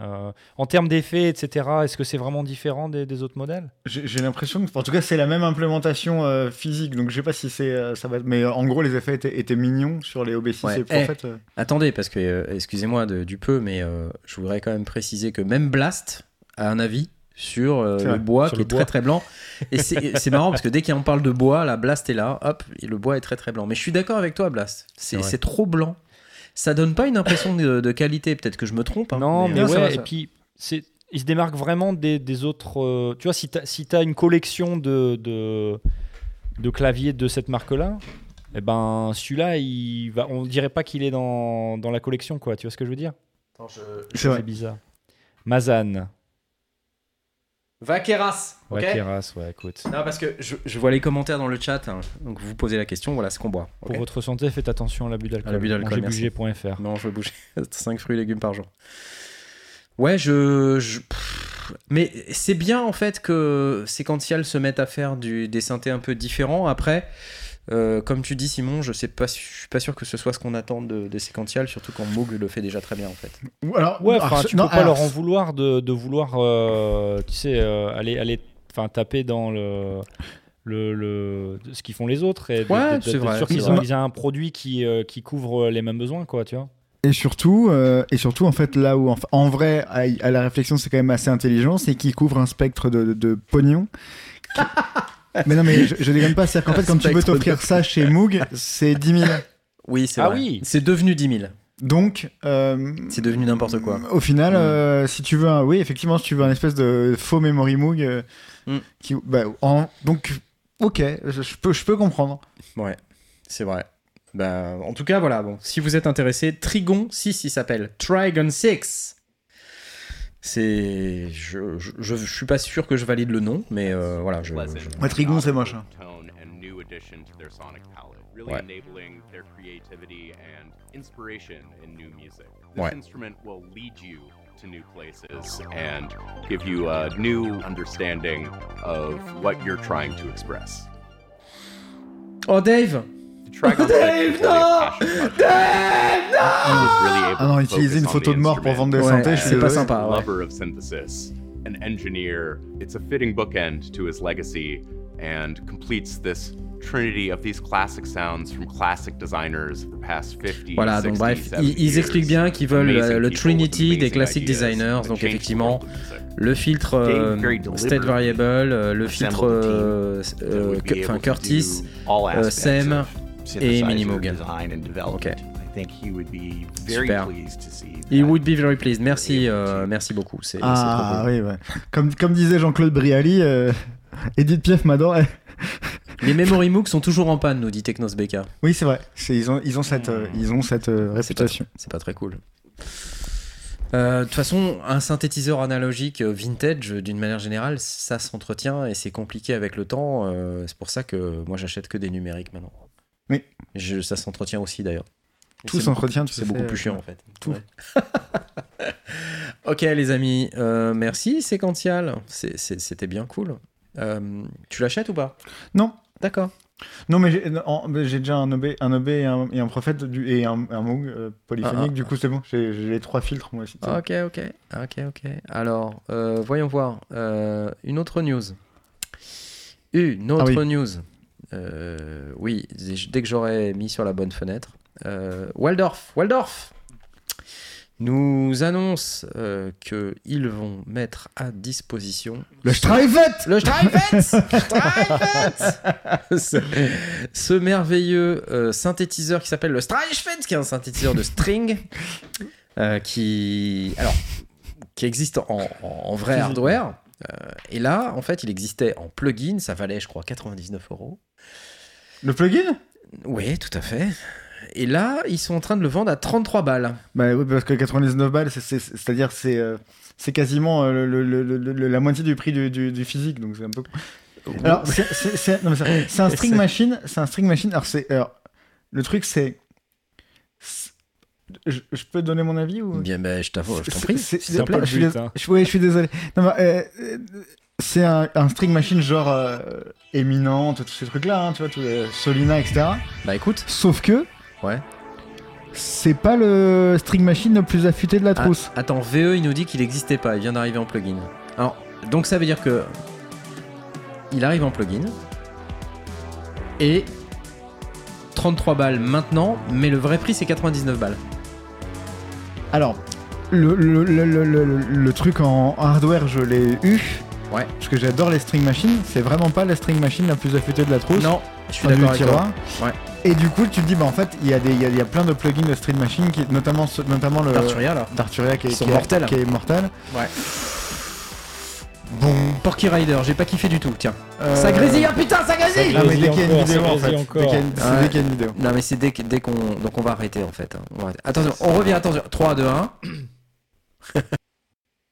Euh, en termes d'effets, etc., est-ce que c'est vraiment différent des, des autres modèles? J'ai l'impression que, en tout cas, c'est la même implémentation euh, physique, donc je sais pas si c'est, euh, ça va. être- Mais euh, en gros, les effets étaient, étaient mignons sur les OB6 Ouais. et Prophet. euh. Attendez, parce que, euh, excusez-moi du peu, mais euh, je voudrais quand même préciser que même Blast a un avis sur euh, le vrai, bois sur qui le est bois. très très blanc. Et c'est marrant parce que dès qu'on parle de bois, la Blast est là, hop, et le bois est très très blanc. Mais je suis d'accord avec toi, Blast. C'est trop blanc. Ça donne pas une impression de, de qualité. Peut-être que je me trompe. hein, Non, mais, non, ça ouais, va, et puis c'est, il se démarque vraiment des, des autres. euh, tu vois, si tu as, si une collection de, de, de claviers de cette marque-là, eh ben celui-là, il va, on dirait pas qu'il est dans, dans la collection, quoi. Tu vois ce que je veux dire? C'est bizarre. Mazan. Vaqueras, ok Ouais, Keras, ouais, écoute. Non, parce que je, je vois les commentaires dans le chat, hein. donc vous posez la question, voilà ce qu'on boit. Pour votre santé, faites attention à l'abus d'alcool. À l'abus d'alcool, je veux bouger 5 fruits et légumes par jour. Ouais, je. je- Mais c'est bien en fait que Sequential se mette à faire du, des synthés un peu différents. Après, euh, comme tu dis, Simon, je sais pas, je suis pas sûr que ce soit ce qu'on attend de, de Sequential, surtout quand Moog le fait déjà très bien en fait. Alors, Ouais, alors, enfin, ce- tu non, peux pas alors, leur en vouloir de, de vouloir, euh, tu sais, euh, aller, aller, enfin, taper dans le, le, le- ce qu'ils font les autres et Ouais, de- c'est vrai, sûr qu'ils ont, un produit qui, euh, qui couvre les mêmes besoins, quoi, tu vois. Et surtout, euh, et surtout, en fait, là où, en, en vrai, à, à la réflexion, c'est quand même assez intelligent, c'est qu'il couvre un spectre de, de, de pognon. qui- mais non, mais je, je déconne pas, c'est qu'en fait, quand tu veux t'offrir ça chez Moog, c'est 10 000. Oui, c'est Ah vrai. oui. C'est devenu 10 000. Donc, euh, C'est devenu n'importe quoi. Au final, Mm. euh, si tu veux un, oui, effectivement, si tu veux un espèce de faux memory Moog, euh, Mm. qui, bah, en, donc, ok, je, je peux, je peux comprendre. Ouais, c'est vrai. Ben, en tout cas, voilà. Bon, si vous êtes intéressé, Trigon 6, il s'appelle Trigon 6. C'est, je, je, je, je suis pas sûr que je valide le nom, mais euh, voilà, je, Ouais, Trigon, c'est moche, hein. Tone and new addition to their sonic palette, really Ouais. enabling their creativity and inspiration in new music. This Ouais. instrument will lead you to new places and give you a new understanding of what you're trying to express. Oh Dave, Trigon. He was really able Ah non, utiliser une photo de mort pour vendre des suis c'est pas sympa. ouais. lover of synthesis, an engineer. It's a fitting bookend to his legacy and completes this trinity of these classic sounds from classic designers of the past 50 Voilà, donc 60, bref, 70 ils, ils expliquent years. bien qu'ils veulent euh, le Trinity des classic designers, donc effectivement le filtre euh, Dave State Variable, euh, le filtre euh, euh, enfin Curtis, euh, Sam and development. Ok. I think he would be very Super. pleased to see He would be very pleased. Merci, euh, merci beaucoup. C'est c'est Ah trop cool. oui, ouais. Comme, comme disait Jean-Claude Brialy, euh, Edith Piaf m'adorait. Les Memory MOOC sont toujours en panne, nous dit Technos BK. Oui, c'est vrai. C'est- Ils ont, ils ont cette, euh, ils ont cette euh, C'est pas, réputation. c'est pas très cool. Euh, De toute façon, un synthétiseur analogique vintage, d'une manière générale, ça s'entretient et c'est compliqué avec le temps. euh, c'est pour ça que moi j'achète que des numériques maintenant. Oui. Je- ça s'entretient aussi d'ailleurs. Tout s'entretient, tu C'est beaucoup euh, plus chiant en fait. tout. Ouais. ok les amis, euh, merci Séquential, c'était bien cool. Euh, tu l'achètes ou pas? Non. D'accord. Non, mais j'ai déjà un OB, un OB et, un, et un prophète du, et un, un Moog euh, polyphonique. Ah, ah, du coup, c'est bon. J'ai les trois filtres, moi aussi. Ok, ok, ok, ok. Alors, euh, voyons voir. Euh, une autre news. Une autre Ah oui. news. Euh, oui, dès que j'aurai mis sur la bonne fenêtre. Euh, Waldorf, Waldorf nous annonce euh, qu'ils vont mettre à disposition Le Strivette le Strivette ce, ce merveilleux euh, synthétiseur qui s'appelle le Strivette, qui est un synthétiseur de string, euh, qui, alors, qui existe en, en- en vrai hardware. Euh, et là, en fait, il existait en plugin, ça valait, je crois, 99 euros. Le plugin? Oui, tout à fait. Et là, ils sont en train de le vendre à 33 balles. Bah oui, parce que 99 balles, c'est- c'est- c'est-à-dire c'est euh, c'est quasiment euh, le, le- le- le- la moitié du prix du, du- du physique, donc c'est un peu. Alors c'est- un string machine, c'est un string machine. Alors c'est alors, le truc c'est je, je peux donner mon avis ou? Bien, ben, je t'avoue, je t'en prie. c'est- je suis, hein. je- suis désolé. Non, mais, euh, c'est un, un string machine genre euh, éminente, tous ces trucs-là, hein, tu vois, les Solina, etc. Bah écoute, Sauf que ouais. c'est pas le string machine le plus affûté de la Ah, trousse. attends, VE, il nous dit qu'il n'existait pas, il vient d'arriver en plugin. Alors, donc ça veut dire que il arrive en plugin et 33 balles maintenant, mais le vrai prix c'est 99 balles. Alors, le, le- le truc en hardware, je l'ai eu. Ouais. Parce que j'adore les string machines. C'est vraiment pas la string machine la plus affûtée de la trousse. Non, je suis d'accord avec toi. tiroir. Et du coup, tu te dis, bah en fait, il y, a des- il y, a, il y a plein de plugins de Stream Machine, qui, notamment, notamment le D'Arturia là. d'Arturia qui, est- Qui sont qui est- mortels. qui est mortel. Ouais. Bon. Porky Rider, j'ai pas kiffé du tout, tiens. euh, Ça grésille, ah putain, ça grésille Ah, mais dès qu'il y a une encore, vidéo, en fait. Dès qu'il y a une- encore. c'est Ouais. dès qu'il y a une vidéo. Non mais c'est dès, qu'on... Donc on va arrêter en fait. On va arrêter. Attention, on revient, attention. 3, 2, 1.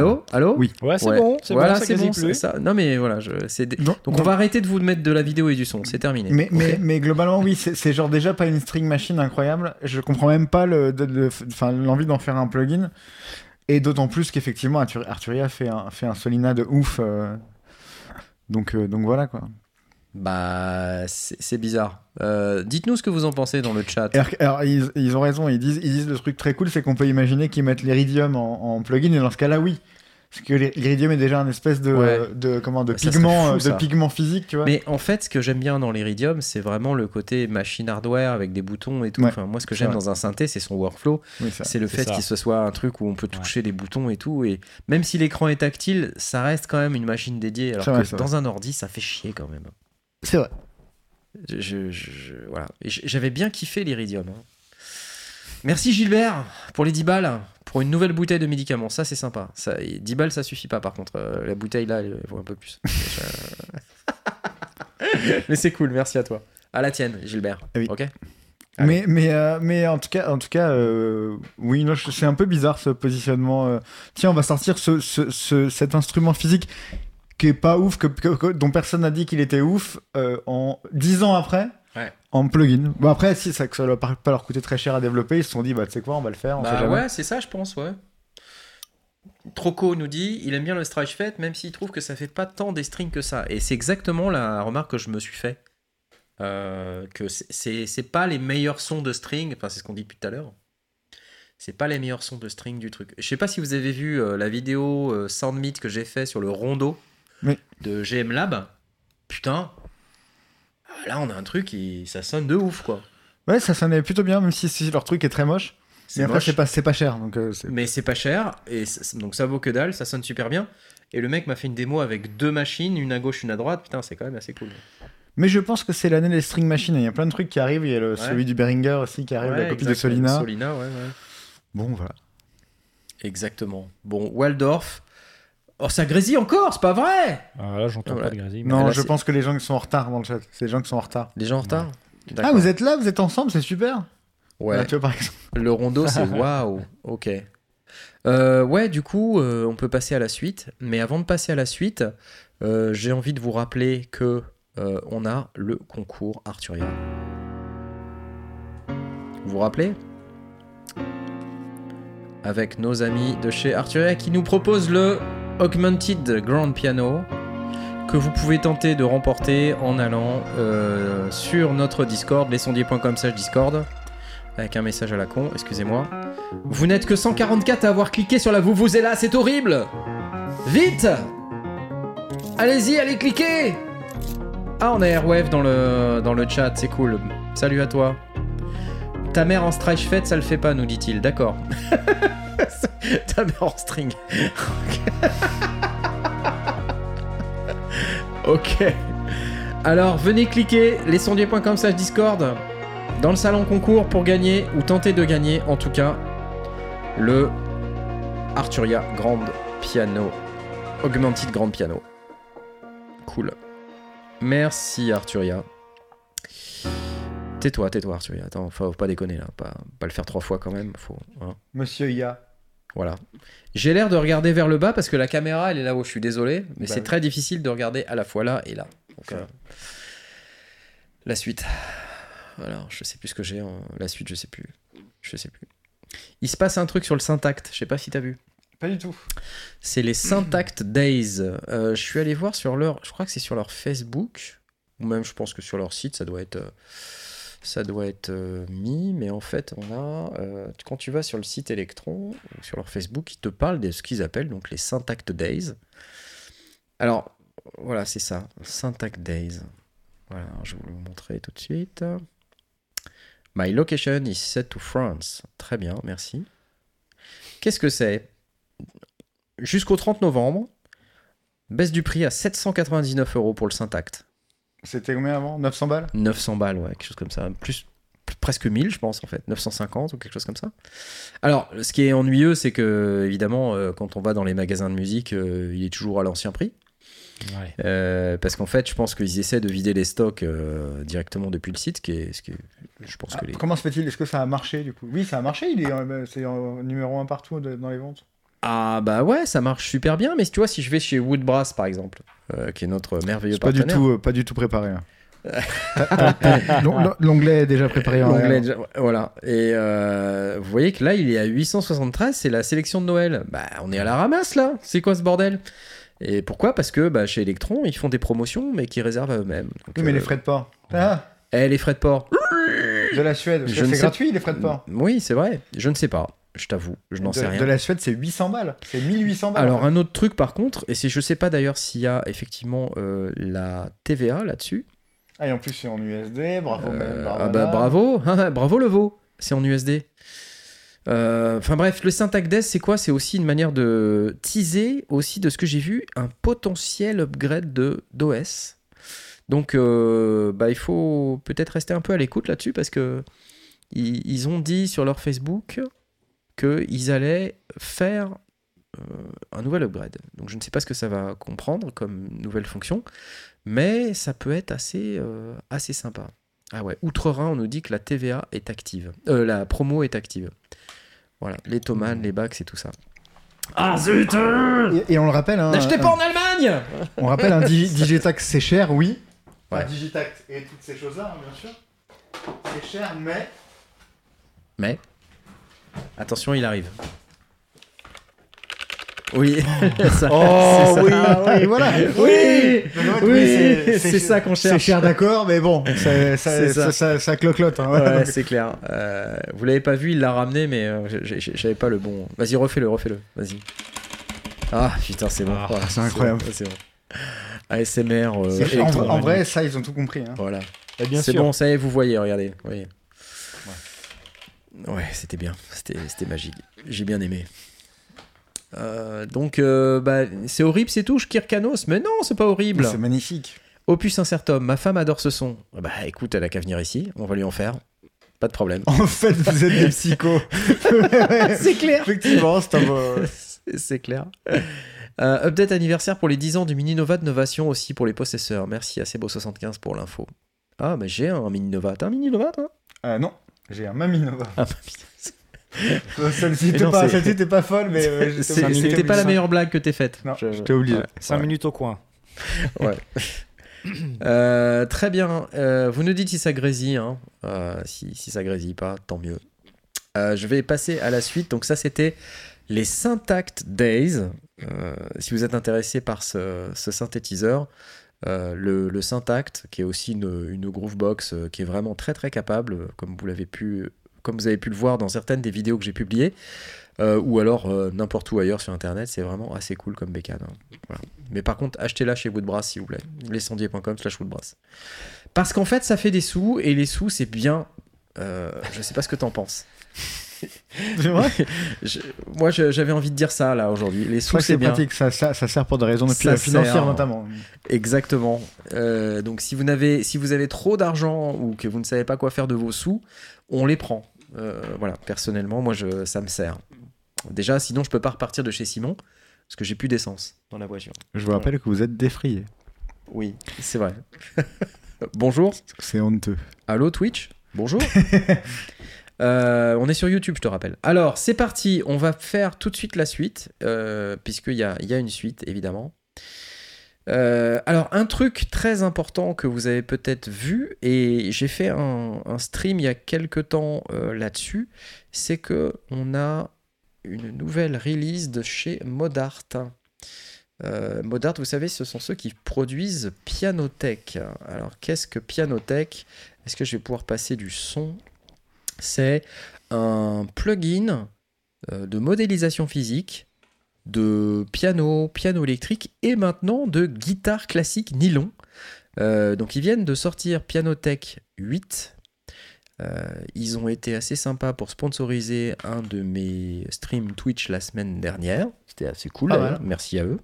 Allô Allô Oui. Ouais, c'est Ouais. bon, c'est voilà, bon, ça bon, plus. ça. Non mais voilà, je... dé- Donc on va arrêter de vous mettre de la vidéo et du son, c'est terminé. Mais, mais, mais globalement, oui, c'est genre déjà pas une string machine incroyable. Je comprends même pas le- de- de- enfin, l'envie d'en faire un plugin. Et d'autant plus qu'effectivement, Artur- Arturia fait un, fait un Solina de ouf. euh, donc, euh, donc voilà quoi. Bah, c'est, bizarre. Euh, dites-nous ce que vous en pensez dans le chat. Alors, alors, ils, ils ont raison, ils disent, ils disent le truc très cool, c'est qu'on peut imaginer qu'ils mettent l'iridium en, en plugin, et dans ce cas-là, oui. Parce que l'ir- l'iridium est déjà un espèce de, Ouais. de, comment, de, Ça pigment, fou, euh, de pigment physique, tu vois. Mais en fait, ce que j'aime bien dans l'Iridium, c'est vraiment le côté machine hardware avec des boutons et tout. Ouais. Enfin, moi, ce que j'aime dans un synthé, c'est son workflow. Oui. C'est le fait qu'il se soit un truc où on peut toucher les boutons et tout. Et même si l'écran est tactile, ça reste quand même une machine dédiée. Alors vrai, que dans un ordi, ça fait chier quand même. C'est vrai. Je, je- je- voilà. J'avais bien kiffé l'Iridium. hein. Merci Gilbert pour les 10 balles. Pour une nouvelle bouteille de médicaments, ça c'est sympa. Ça, et 10 balles ça suffit pas par contre. Euh, la bouteille là, elle vaut un peu plus. Mais c'est cool, merci à toi. À la tienne, Gilbert. Ah oui. Ok? Mais, mais, euh, mais en tout cas, en tout cas euh, oui, c'est un peu bizarre ce positionnement. euh. Tiens, on va sortir ce, ce- ce- cet instrument physique qui est pas ouf, que, dont personne n'a dit qu'il était ouf, euh, en 10 ans après, Ouais. en plugin. Bon, après, si ça ne va pas pas leur coûter très cher à développer, ils se sont dit, bah, tu sais quoi, on va le faire. On sait Bah jamais. ouais, c'est ça, je pense, ouais. Troco nous dit, il aime bien le Stretch Fet, même s'il trouve que ça fait pas tant des strings que ça. Et c'est exactement la remarque que je me suis fait. Euh, que c'est pas les meilleurs sons de string, enfin c'est ce qu'on dit depuis tout à l'heure. C'est pas les meilleurs sons de string du truc. Je sais pas si vous avez vu euh, la vidéo euh, Soundmeet que j'ai fait sur le rondo Oui. de GM Lab. Putain, là on a un truc et ça sonne de ouf quoi. Ouais, ça sonnait plutôt bien, même si, si leur truc est très moche. C'est Mais après, c'est pas, cher. Donc, euh, Mais c'est pas cher, et donc ça vaut que dalle, ça sonne super bien. Et le mec m'a fait une démo avec deux machines, une à gauche, une à droite. Putain, c'est quand même assez cool. Mais je pense que c'est l'année des string machines. Il y a plein de trucs qui arrivent. Il y a le, celui du Behringer aussi qui arrive, la copie de Solina. Solina, ouais. Bon, voilà. Exactement. Bon, Waldorf. Oh, ça grésille encore, c'est pas vrai Ah, là, j'entends Voilà. pas de grésil. Non, là, je c'est- pense que les gens qui sont en retard dans le chat, c'est les gens qui sont en retard. Les gens en retard Ah, D'accord. vous êtes là, vous êtes ensemble, c'est super. Ouais, Ah, tu vois, par exemple. le rondo, c'est waouh. Ok. Euh, ouais, du coup, euh, on peut passer à la suite. Mais avant de passer à la suite, euh, j'ai envie de vous rappeler que euh, on a le concours Arturia. Vous vous rappelez? Avec nos amis de chez Arturia qui nous proposent le Augmented Grand Piano que vous pouvez tenter de remporter en allant euh, sur notre Discord, lesondiers.com slash Discord, avec un message à la con, excusez-moi. Vous n'êtes que 144 à avoir cliqué sur la vous vous là, c'est horrible Vite Allez-y, allez cliquer Ah, on a Airwave dans le, dans le chat, c'est cool. Salut à toi. Ta mère en stretch fête, ça le fait pas, nous dit-il. D'accord. Ta mère en string. ok. Alors, venez cliquer lesondiers.com slash Discord dans le salon concours pour gagner ou tenter de gagner en tout cas le Arturia Grand Piano Augmented Grand Piano. Cool. Merci Arturia. Tais-toi, tais-toi Arturia. Attends, faut pas déconner là, pas, pas le faire trois fois quand même. Faut, hein. Monsieur Ya. Voilà. J'ai l'air de regarder vers le bas parce que la caméra elle est là-haut. Je suis désolé, mais Bah c'est oui. très difficile de regarder à la fois là et là. Donc, euh, la suite. Voilà, je sais plus ce que j'ai. en- La suite, je sais plus. Je sais plus. Il se passe un truc sur le Syntact. Je sais pas si t'as vu. Pas du tout. C'est les Syntact Days. Euh, je suis allé voir sur leur. Je crois que c'est sur leur Facebook. Ou même, je pense que sur leur site, ça doit être. euh, Ça doit être euh, mis, mais en fait, on a. euh, quand tu vas sur le site Electron, sur leur Facebook, ils te parlent de ce qu'ils appellent donc les Syntact Days. Alors, voilà, c'est ça. Syntact Days. Voilà, je vais vous le montrer tout de suite. My location is set to France. Très bien, merci. Qu'est-ce que c'est? Jusqu'au 30 novembre, baisse du prix à 799 euros pour le Syntact. C'était combien avant? 900 balles? 900 balles, ouais, quelque chose comme ça. Plus, presque 1000, je pense, en fait, 950 ou quelque chose comme ça. Alors, ce qui est ennuyeux, c'est que, évidemment, euh, quand on va dans les magasins de musique, euh, il est toujours à l'ancien prix. Ouais. Euh, parce qu'en fait, je pense qu'ils essaient de vider les stocks euh, directement depuis le site, qui est, ce qui est- je pense Ah, que les... Comment se fait-il? Est-ce que ça a marché du coup? Oui, ça a marché. Il est, euh, c'est en numéro un partout de- dans les ventes. Ah bah ouais, ça marche super bien, mais tu vois, si je vais chez Woodbrass, par exemple, euh, qui est notre merveilleux C'est pas du partenaire, tout, euh, pas du tout préparé. hein. L'onglet est déjà préparé. en déjà- voilà. Et euh, vous voyez que là, il est à 873, c'est la sélection de Noël. Bah, on est à la ramasse là. C'est quoi ce bordel? Et pourquoi? Parce que bah, chez Electron, ils font des promotions, mais qui réservent à eux-mêmes. Oui, mais euh, les frais de port. Ah, eh, les frais de port. de la Suède. C'est sais- gratuit les frais de port. Oui, c'est vrai. Je ne sais pas. Je t'avoue, je n'en sais rien. de la Suède, c'est 800 balles. C'est 1800 balles. Alors un autre truc par contre, et c'est je sais pas d'ailleurs s'il y a effectivement euh, la TVA là-dessus. Ah, et en plus, c'est en USD. Bravo, Euh, ah bah, bravo, bravo le veau, c'est en USD. Euh, Enfin bref, le syntax des c'est quoi? C'est aussi une manière de teaser aussi de ce que j'ai vu, un potentiel upgrade de d'OS. Donc euh, bah, il faut peut-être rester un peu à l'écoute là-dessus parce que ils, ils ont dit sur leur Facebook qu'ils allaient faire euh, un nouvel upgrade. Donc je ne sais pas ce que ça va comprendre comme nouvelle fonction, mais ça peut être assez, euh, assez sympa. Ah ouais, Outre-Rhin, on nous dit que la TVA est active. Euh, la promo est active. Voilà, les tomates, les bacs, c'est tout ça. Ah zut Et, et on le rappelle. Hein, N'achetez un- pas en Allemagne On rappelle un digi- Digitax, c'est cher, oui. Ouais. Enfin, Digitax et toutes ces choses-là, hein, bien sûr. C'est cher, mais. Mais, attention, il arrive. Oui, ça- Oh c'est oui, ça. oui, voilà. Oui, c'est ça qu'on C'est cherche. cher, d'accord, mais bon, ça, ça, C'est ça. ça, ça, ça cloque-lotte. hein, voilà. Ouais, c'est clair. Euh, vous l'avez pas vu, il l'a ramené, mais euh, j'avais pas le bon. Vas-y, refais-le, refais-le. Vas-y. Ah putain, c'est bon. Ah, Voilà, c'est incroyable. bon, C'est bon. ASMR. euh, C'est- en, vrai, ça, ils ont tout compris. hein. Voilà. Bien C'est bon, ça y est, vous voyez, regardez. voyez. Ouais, c'était bien. C'était magique. J'ai bien aimé. Euh, donc, euh, bah, c'est horrible ces touches, Kirkanos. Mais non, c'est pas horrible. C'est magnifique. Opus Incertum, ma femme adore ce son. Bah écoute, elle a qu'à venir ici, on va lui en faire. Pas de problème. En fait, vous êtes des psychos. c'est clair. Effectivement, c'est un C'est- C'est clair. Euh, update anniversaire pour les 10 ans du Mini Nova de Novation aussi pour les possesseurs. Merci à Sebo75 pour l'info. Ah, mais j'ai un Mini Nova. T'as un Mini Nova, toi? Euh, non, j'ai un Maminova. Ah. Celle-ci t'es non, pas, c'est- celle-ci t'es pas folle, mais euh, j'étais C'est- obligé. C'était pas la meilleure blague que t'aies faite. Non, Je- j'étais obligé. Ouais. 5 minutes au coin. Euh, très bien. Euh, vous nous dites si ça grésille. hein. Euh, si, si ça grésille pas, tant mieux. Euh, je vais passer à la suite. Donc ça, c'était les Syntact Days. Euh, si vous êtes intéressé par ce, ce synthétiseur, euh, le, le Syntact, qui est aussi une, une Groovebox euh, qui est vraiment très très capable, euh, comme vous l'avez pu, comme vous avez pu le voir dans certaines des vidéos que j'ai publiées, ou alors n'importe où ailleurs sur Internet, c'est vraiment assez cool comme bécane. hein. Mais par contre, achetez-la chez Woodbrass, s'il vous plaît. lescendier.com slash Woodbrass. Parce qu'en fait, ça fait des sous, et les sous, c'est bien. Je sais pas ce que t'en penses. C'est vrai? Je- moi, j'avais envie de dire ça, là, aujourd'hui. Les sous, c'est pratique, ça, ça, ça sert pour des raisons Ça financières sert. notamment. Exactement. Euh, donc, si vous, n'avez, si vous avez trop d'argent ou que vous ne savez pas quoi faire de vos sous, on les prend. Euh, voilà, personnellement, moi, je, ça me sert. Déjà, sinon, je peux pas repartir de chez Simon, parce que j'ai plus d'essence dans la voiture. Je vous rappelle que vous êtes défrayé. Oui, c'est vrai. Bonjour. C'est honteux. Allô Twitch? Bonjour. Euh, on est sur YouTube, je te rappelle. Alors, c'est parti. On va faire tout de suite la suite, euh, puisqu'il y a, il y a une suite, évidemment. Euh, alors, un truc très important que vous avez peut-être vu, et j'ai fait un, stream il y a quelques temps euh, là-dessus, c'est que on a une nouvelle release de chez Modart. Modart, vous savez, ce sont ceux qui produisent Pianotech. Alors, qu'est-ce que Pianotech? Est-ce que je vais pouvoir passer du son? C'est un plugin euh, de modélisation physique, de piano, piano électrique et maintenant de guitare classique nylon. Euh, donc, ils viennent de sortir Pianotech 8. Euh, ils ont été assez sympas pour sponsoriser un de mes streams Twitch la semaine dernière. C'était assez cool. Merci à eux.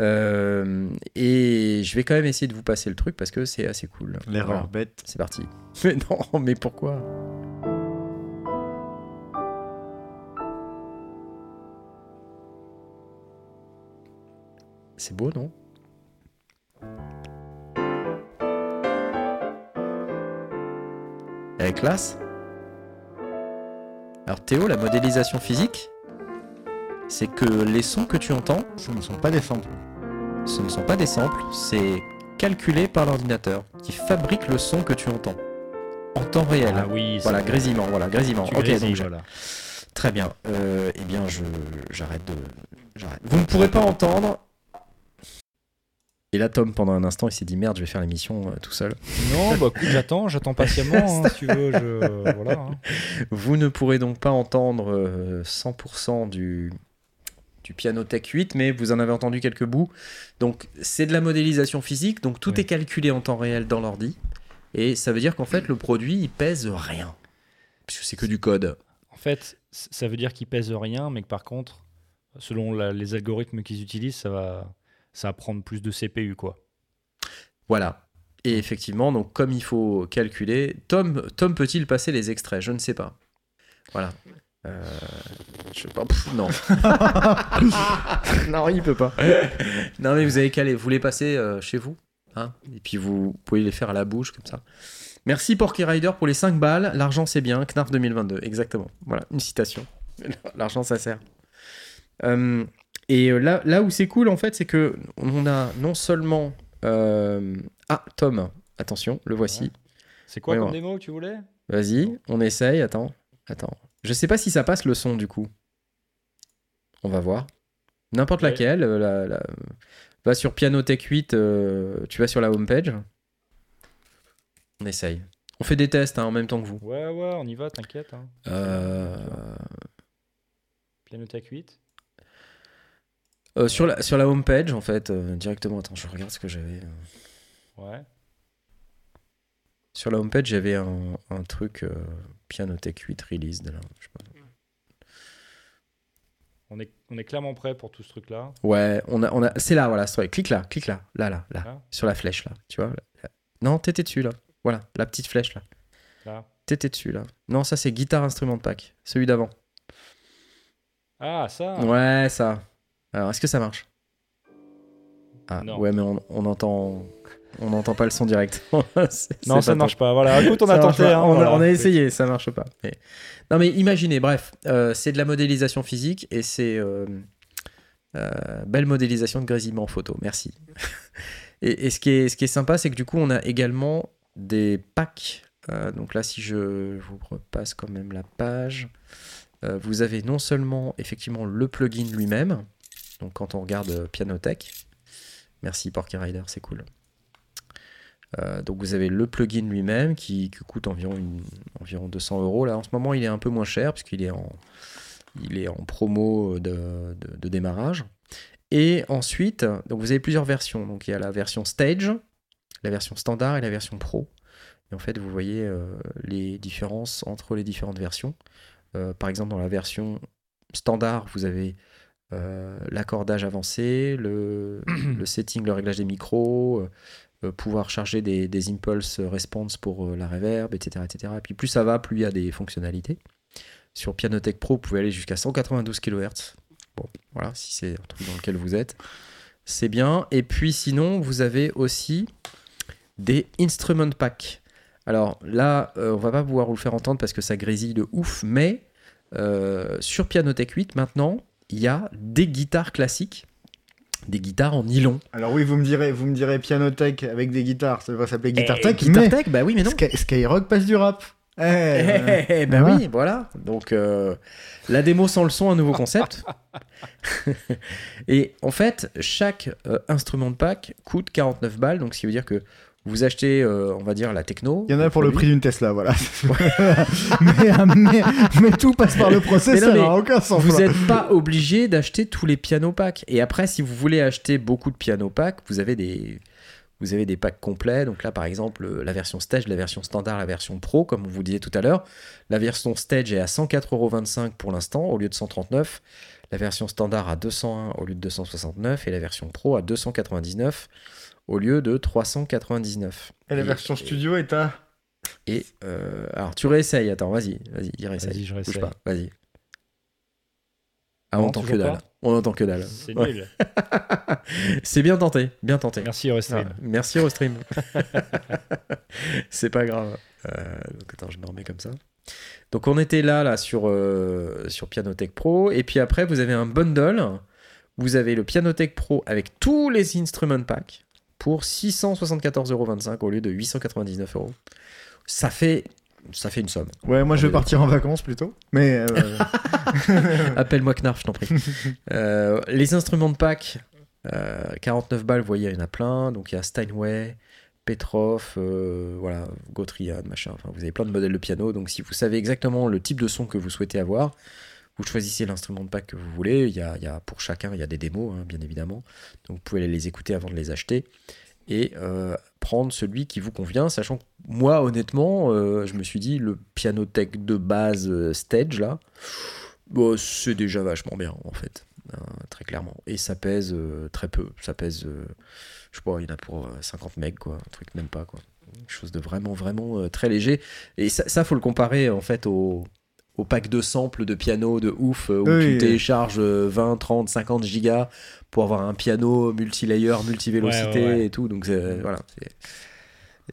Euh, et je vais quand même essayer de vous passer le truc parce que c'est assez cool. L'erreur Voilà, bête. c'est parti. Mais non, mais pourquoi? C'est beau, non? Elle est classe? Alors Théo, la modélisation physique, c'est que les sons que tu entends, Ce ne sont pas des samples. ce ne sont pas des samples, c'est calculé par l'ordinateur qui fabrique le son que tu entends en temps réel. Ah oui, Voilà, c'est- grésillement, voilà, grésillement. tu Ok, grésilles, donc je- voilà. très bien. Euh, eh bien, je j'arrête de. Vous ne pourrez pas entendre. Et là, Tom, pendant un instant, il s'est dit merde, je vais faire l'émission euh, tout seul. Non, bah écoute, j'attends, j'attends patiemment, hein, si tu veux. Je... Voilà. hein. Vous ne pourrez donc pas entendre euh, 100% du, du Piano Tech 8, mais vous en avez entendu quelques bouts. Donc c'est de la modélisation physique, donc tout Oui. est calculé en temps réel dans l'ordi. Et ça veut dire qu'en fait, le produit, il pèse rien. Parce que c'est que du code. En fait, ça veut dire qu'ils pèsent rien, mais que par contre, selon la- les algorithmes qu'ils utilisent, ça va, ça va prendre plus de CPU, quoi. Voilà. Et effectivement, donc comme il faut calculer, Tom, Tom peut-il passer les extraits? Je ne sais pas. Voilà. Euh, je sais pas. Pff, non. non, il peut pas. non, mais vous avez calé. Vous les passez euh, chez vous. Hein? Et puis vous pouvez les faire à la bouche comme ça. Merci Porky Rider pour les 5 balles. L'argent c'est bien. Knarf 2022. Exactement. Voilà, une citation. L'argent ça sert. Euh, et euh, là, là où c'est cool en fait, c'est que on a non seulement. euh, Ah, Tom, attention, le voici. C'est quoi Ouais, comme ouais. démo que tu voulais? Vas-y, on essaye. Attends, attends. Je sais pas si ça passe le son du coup. On va voir. N'importe Ouais. laquelle. euh, la- la- Va sur Piano Tech 8, euh, tu vas sur la homepage. On essaye. On fait des tests hein, en même temps que vous. Ouais, ouais, on y va, t'inquiète. Hein. Euh, Pianotech 8. Euh, sur, la, sur la homepage, en fait, euh, directement. Attends, je regarde ce que j'avais. euh. Ouais. Sur la homepage, j'avais un, un truc euh, Piano Tech 8 released. Là. Je sais pas. On est, on est clairement prêt pour tout ce truc-là. Ouais, on a, on a, c'est là, voilà, c'est vrai. Clique là, clique là, là, là, là, Là sur la flèche là, tu vois. là. Non, t'étais dessus là. Voilà, la petite flèche là. Là. T'étais dessus là. Non, ça c'est guitare instrument de pack, celui d'avant. Ah, ça Ouais, ça. Alors, est-ce que ça marche? Ah, Non. ouais, mais on, on entend, on n'entend pas le son direct. Non, ça pas marche pas. Voilà, écoute, on a tenté. hein, on, a, voilà. on a essayé, ça marche pas. Mais- Non, mais imaginez, bref, euh, c'est de la modélisation physique et c'est euh, euh, belle modélisation de grésillement en photo. Merci. et et ce, qui est, ce qui est sympa, c'est que du coup, on a également des packs. Euh, donc là, si je vous repasse quand même la page, vous avez non seulement effectivement le plugin lui-même. Donc quand on regarde euh, Pianotech, merci Porky Rider, c'est cool. Euh, donc vous avez le plugin lui-même qui, coûte environ, environ 200 euros. Là en ce moment il est un peu moins cher puisqu'il est en, il est en promo de, de- démarrage. Et ensuite, donc vous avez plusieurs versions. Donc il y a la version Stage, la version standard et la version Pro. Et en fait vous voyez euh, les différences entre les différentes versions. Par exemple dans la version standard vous avez l'accordage avancé, le, le setting, le réglage des micros, euh, euh, pouvoir charger des, des impulse response pour euh, la reverb, etc., etc. Et puis plus ça va, plus il y a des fonctionnalités. Sur Pianotech Pro, vous pouvez aller jusqu'à 192 kHz. Bon, voilà, si c'est un truc dans lequel vous êtes, c'est bien. Et puis sinon, vous avez aussi des instrument packs. Alors là, euh, on va pas pouvoir vous le faire entendre parce que ça grésille de ouf, mais euh, sur Pianotech 8, maintenant, il y a des guitares classiques, des guitares en nylon. Alors oui, vous me direz, vous me direz Pianotech avec des guitares, ça devrait s'appeler Guitar Eh, Tech, Guitar mais Tech, bah oui, mais non. Sky- Skyrock passe du rap. Eh, euh, Eh, ben voilà. oui, voilà. Donc euh, la démo sans le son, un nouveau concept. Et en fait, chaque euh, instrument de pack coûte 49 balles, donc ce qui veut dire que vous achetez, euh, on va dire, la techno. Il y en a pour le prix d'une Tesla, voilà. mais, euh, mais, mais tout passe par le processeur, non, mais ça n'a aucun sens. Vous n'êtes pas obligé d'acheter tous les piano packs. Et après, si vous voulez acheter beaucoup de piano packs, vous avez des, vous avez des packs complets. Donc là, par exemple, la version Stage, la version standard, la version Pro, comme on vous disait tout à l'heure. La version Stage est à 104,25€ pour l'instant, au lieu de 139. la version standard à 201 au lieu de 269 et la version pro à 299 au lieu de 399. Et la version studio est à. Et euh, alors tu réessayes, attends, vas-y, vas-y, il réessaye. Vas-y, je Bouge réessaye. pas, vas-y. Ah, on entend que dalle. On entend que dalle. C'est Ouais. nul. C'est bien tenté, bien tenté. Merci Eurostream. Ah, merci Eurostream. c'est pas grave. Euh, donc attends, je me remets comme ça. Donc on était là, là sur, euh, sur Pianotech Pro. Et puis après, vous avez un bundle. Vous avez le Pianotech Pro avec tous les instrument packs pour 674,25€ au lieu de 899 euros. Ça fait, ça fait une somme. Ouais, moi je vais est partir en vacances plutôt. Mais. euh, Appelle-moi Knarf, je t'en prie. Euh, les instruments de pack, euh, 49 balles, vous voyez, il y en a plein. Donc il y a Steinway, Petrov, euh, voilà, Gautrian, machin. Enfin, vous avez plein de modèles de piano. Donc si vous savez exactement le type de son que vous souhaitez avoir, vous choisissez l'instrument de pack que vous voulez. Il y a, pour chacun, il y a des démos, hein, bien évidemment. Donc vous pouvez aller les écouter avant de les acheter. Et euh, prendre celui qui vous convient, sachant que moi, honnêtement, euh, je me suis dit, le pianotech de base euh, stage, là, Bon, c'est déjà vachement bien en fait, hein, très clairement. Et ça pèse très peu. Ça pèse, je sais pas, il y en a pour euh, 50 megs, quoi, un truc même pas, quoi. Chose de vraiment, vraiment très léger. Et ça, ça, faut le comparer en fait au, au pack de samples de piano de ouf euh, où Oui. tu télécharges euh, 20, 30, 50 gigas pour avoir un piano multilayer, multivélocité Ouais, ouais, ouais. et tout. Donc c'est- voilà,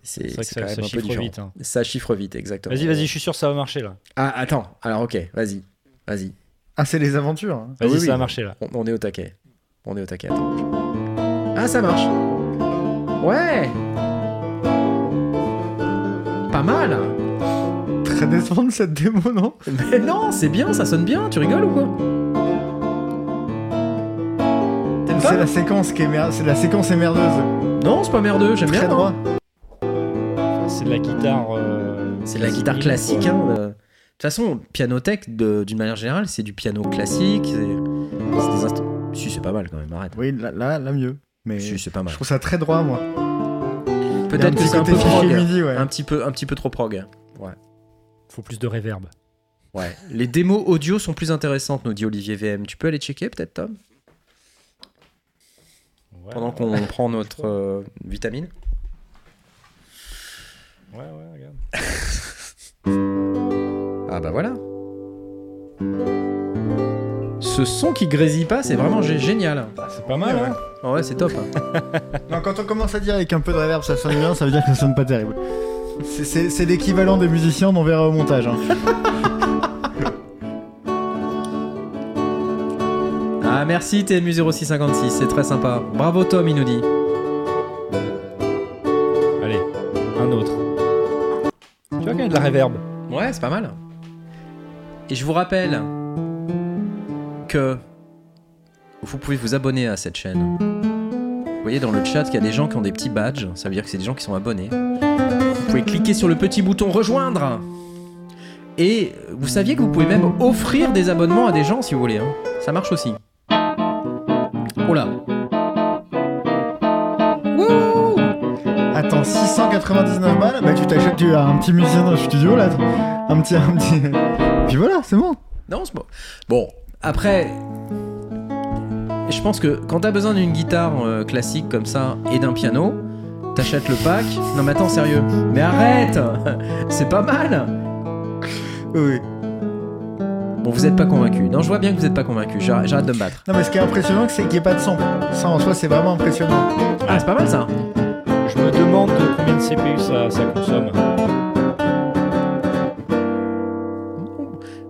c'est c'est ça, quand même ça un peu chiffre différent. vite. hein. Ça chiffre vite, exactement. Vas-y, vas-y, je suis sûr que ça va marcher là. Ah, attends, alors ok, vas-y, vas-y. Ah, c'est les aventures. hein. Ah Vas-y, oui, ça oui. va marcher là. On, on est au taquet. On est au taquet. attends. Ah, ça marche. Ouais. Pas mal. Très décevante cette démo, non Mais non, c'est bien, ça sonne bien. Tu rigoles ou quoi C'est la séquence qui est mer- c'est la séquence est merdeuse. Non, c'est pas merdeux. J'aime bien. Très droit. C'est de la guitare. euh, C'est de la guitare classique, hein, de- De toute façon, pianotech, de- d'une manière générale, c'est du piano classique. C'est des Si, c'est pas mal quand même. Arrête. Oui, là, là, là, mieux. Mais Si, c'est pas mal. je trouve ça très droit, moi. Peut-être que c'est un peu prog. MIDI, ouais. Un petit peu, un petit peu trop prog. Faut plus de reverb. Ouais. Les démos audio sont plus intéressantes, nous dit Olivier VM. Tu peux aller checker peut-être, Tom? Ouais, Pendant ouais, qu'on prend notre euh, vitamine Ouais, ouais, regarde. Ah bah voilà. Ce son qui grésille pas, c'est vraiment gé- génial. C'est pas mal, Ouais, hein Oh ouais, c'est top. Non, quand on commence à dire avec un peu de reverb ça sonne bien, ça veut dire que ça sonne pas terrible. C'est- l'équivalent des musiciens dont on verra au montage. hein. Ah merci TMU0656, c'est très sympa. Bravo Tom, il nous dit. Allez, un autre. Tu vois qu'il y a de la reverb. Ouais, c'est pas mal. Et je vous rappelle que vous pouvez vous abonner à cette chaîne. Vous voyez dans le chat qu'il y a des gens qui ont des petits badges, ça veut dire que c'est des gens qui sont abonnés. Vous pouvez cliquer sur le petit bouton rejoindre. Et vous saviez que vous pouvez même offrir des abonnements à des gens si vous voulez. hein. Ça marche aussi. Oh là. Wouh Attends, 699 balles, bah tu t'achètes tu as un petit musicien dans le studio là, un petit, un petit. Puis voilà, c'est bon. Non, c'est bon. Bon, après, je pense que quand t'as besoin d'une guitare euh, classique comme ça et d'un piano, t'achètes le pack. Non, mais attends, sérieux. Mais arrête C'est pas mal Oui. Bon, vous êtes pas convaincu. Non, je vois bien que vous êtes pas convaincu. J'arrête de me battre. Non, mais ce qui est impressionnant, c'est qu'il n'y ait pas de sample. Ça en soi, c'est vraiment impressionnant. Ah, c'est pas mal ça Je me demande de combien de CPU ça, ça consomme.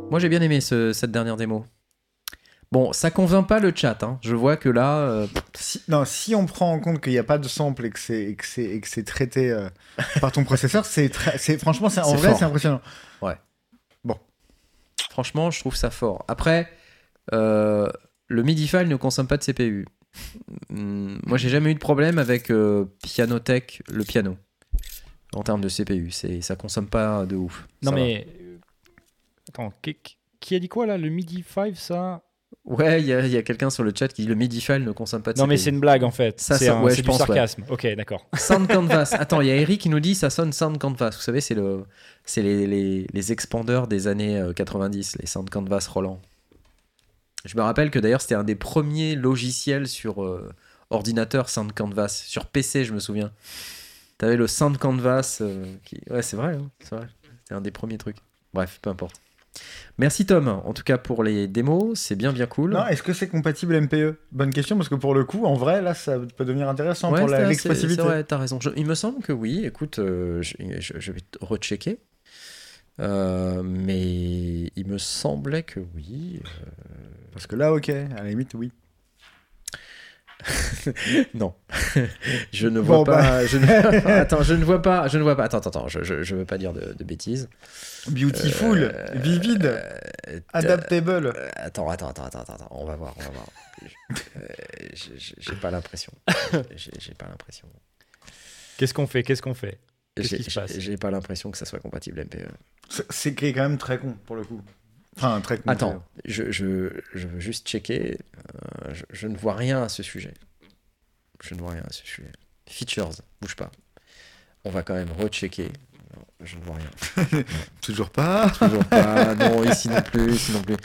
Moi, j'ai bien aimé ce- cette dernière démo. Bon, ça convainc pas le chat. hein. Je vois que là, euh, Si, non, si on prend en compte qu'il n'y a pas de sample et que c'est et que c'est et que c'est traité euh, par ton processeur, c'est très- c'est franchement, c'est en C'est vrai, fort. c'est impressionnant. franchement, je trouve ça fort. Après, euh, le MIDI file ne consomme pas de CPU. Hum, Moi, j'ai jamais eu de problème avec euh, Pianotech, le piano, en termes de CPU. C'est, ça consomme pas de ouf. Non, Ça mais. Attends, qui, qui a dit quoi là Le MIDI 5, ça Ouais, il y a, quelqu'un sur le chat qui dit le MIDI file ne consomme pas de Non, mais c'est une blague en fait. Ça, c'est ouais, du pense, ouais. sarcasme. Ok, d'accord. Sound Canvas. Attends, il y a Eric qui nous dit ça sonne Sound Canvas. Vous savez, c'est le, c'est les, les, les expandeurs des années euh, 90, les Sound Canvas Roland. Je me rappelle que d'ailleurs, c'était un des premiers logiciels sur euh, ordinateur Sound Canvas. Sur PC, je me souviens. T'avais le Sound Canvas. euh, qui... Ouais, c'est vrai, hein, c'est vrai. C'était un des premiers trucs. Bref, peu importe. Merci Tom, en tout cas pour les démos, c'est bien bien cool. Non, est-ce que c'est compatible MPE Bonne question, parce que pour le coup, en vrai, là, ça peut devenir intéressant Ouais, pour l'expressivité. Vrai, t'as raison. Je- il me semble que oui. Écoute, euh, je, je- je vais rechecker. Euh, mais il me semblait que oui. Parce que là, ok, à la limite, oui. Non, je ne vois Bon, bah. pas. Je ne... attends, je ne vois pas. Je ne vois pas. Attends, attends, attends. Je, je, je veux pas dire de, de bêtises. Beautiful, Euh, vivide, euh, adaptable. euh, attends, attends, attends, attends, attends. On va voir, on va voir. Euh, j'ai- pas l'impression. J'ai pas l'impression. Qu'est-ce qu'on fait Qu'est-ce qu'on fait? Qu'est-ce J'ai qui se passe? j'ai- pas l'impression que ça soit compatible MPE. C'est- quand même très con, pour le coup. Enfin. Attends, je, je, je veux juste checker. Euh, je, je ne vois rien à ce sujet. Je ne vois rien à ce sujet. Features, bouge pas. On va quand même rechecker. Non, Je ne vois rien. Toujours pas. Toujours pas. Non, ici non plus. Ici non plus.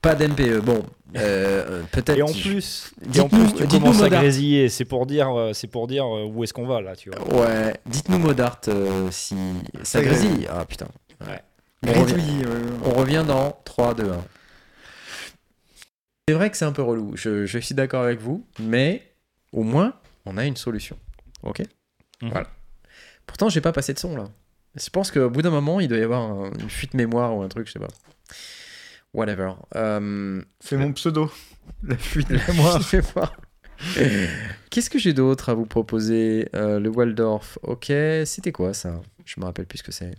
Pas d'MPE. Bon, euh, peut-être. Et en je- plus, et en plus tu commences à grésiller. C'est pour dire, euh, c'est pour dire euh, où est-ce qu'on va là, tu vois. Ouais, dites-nous Modart euh, si Ça grésille. Ah putain. Ouais. On revient, on dans 3, 2, 1. C'est vrai que c'est un peu relou. Je, je suis d'accord avec vous, mais au moins, on a une solution. Ok? Mhm. Voilà. Pourtant, j'ai pas passé de son là. Je pense qu'au bout d'un moment, il doit y avoir un- une fuite mémoire ou un truc, je sais pas. Whatever. Euh, C'est mon pseudo. La fuite de mémoire. je vais voir. Qu'est-ce que j'ai d'autre à vous proposer? Euh, Le Waldorf, ok. C'était quoi ça? Je me rappelle plus ce que c'est.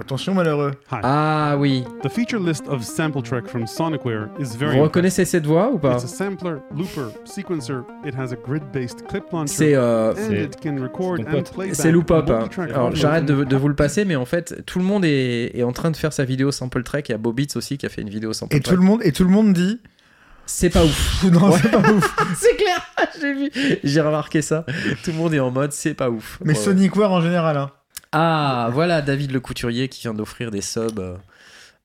Attention, malheureux. Hi. Ah oui. The feature list of sample track from Sonicware is very Vous reconnaissez cette voix ou pas? It's a sampler, looper, sequencer. It has a grid-based clip launcher. C'est euh, and C'est- Loopop. hein. Alors j'arrête de, vous le passer, mais en fait tout le monde est, est en train de faire sa vidéo sample track. Il y a Bobitz aussi qui a fait une vidéo sample Et tout track. le monde, et tout le monde dit. C'est pas ouf. Non, Ouais. c'est pas ouf. c'est clair. J'ai vu. J'ai remarqué ça. Tout le monde est en mode c'est pas ouf. Mais Ouais. Sonicware en général. Hein. Ah, voilà David le couturier qui vient d'offrir des subs euh,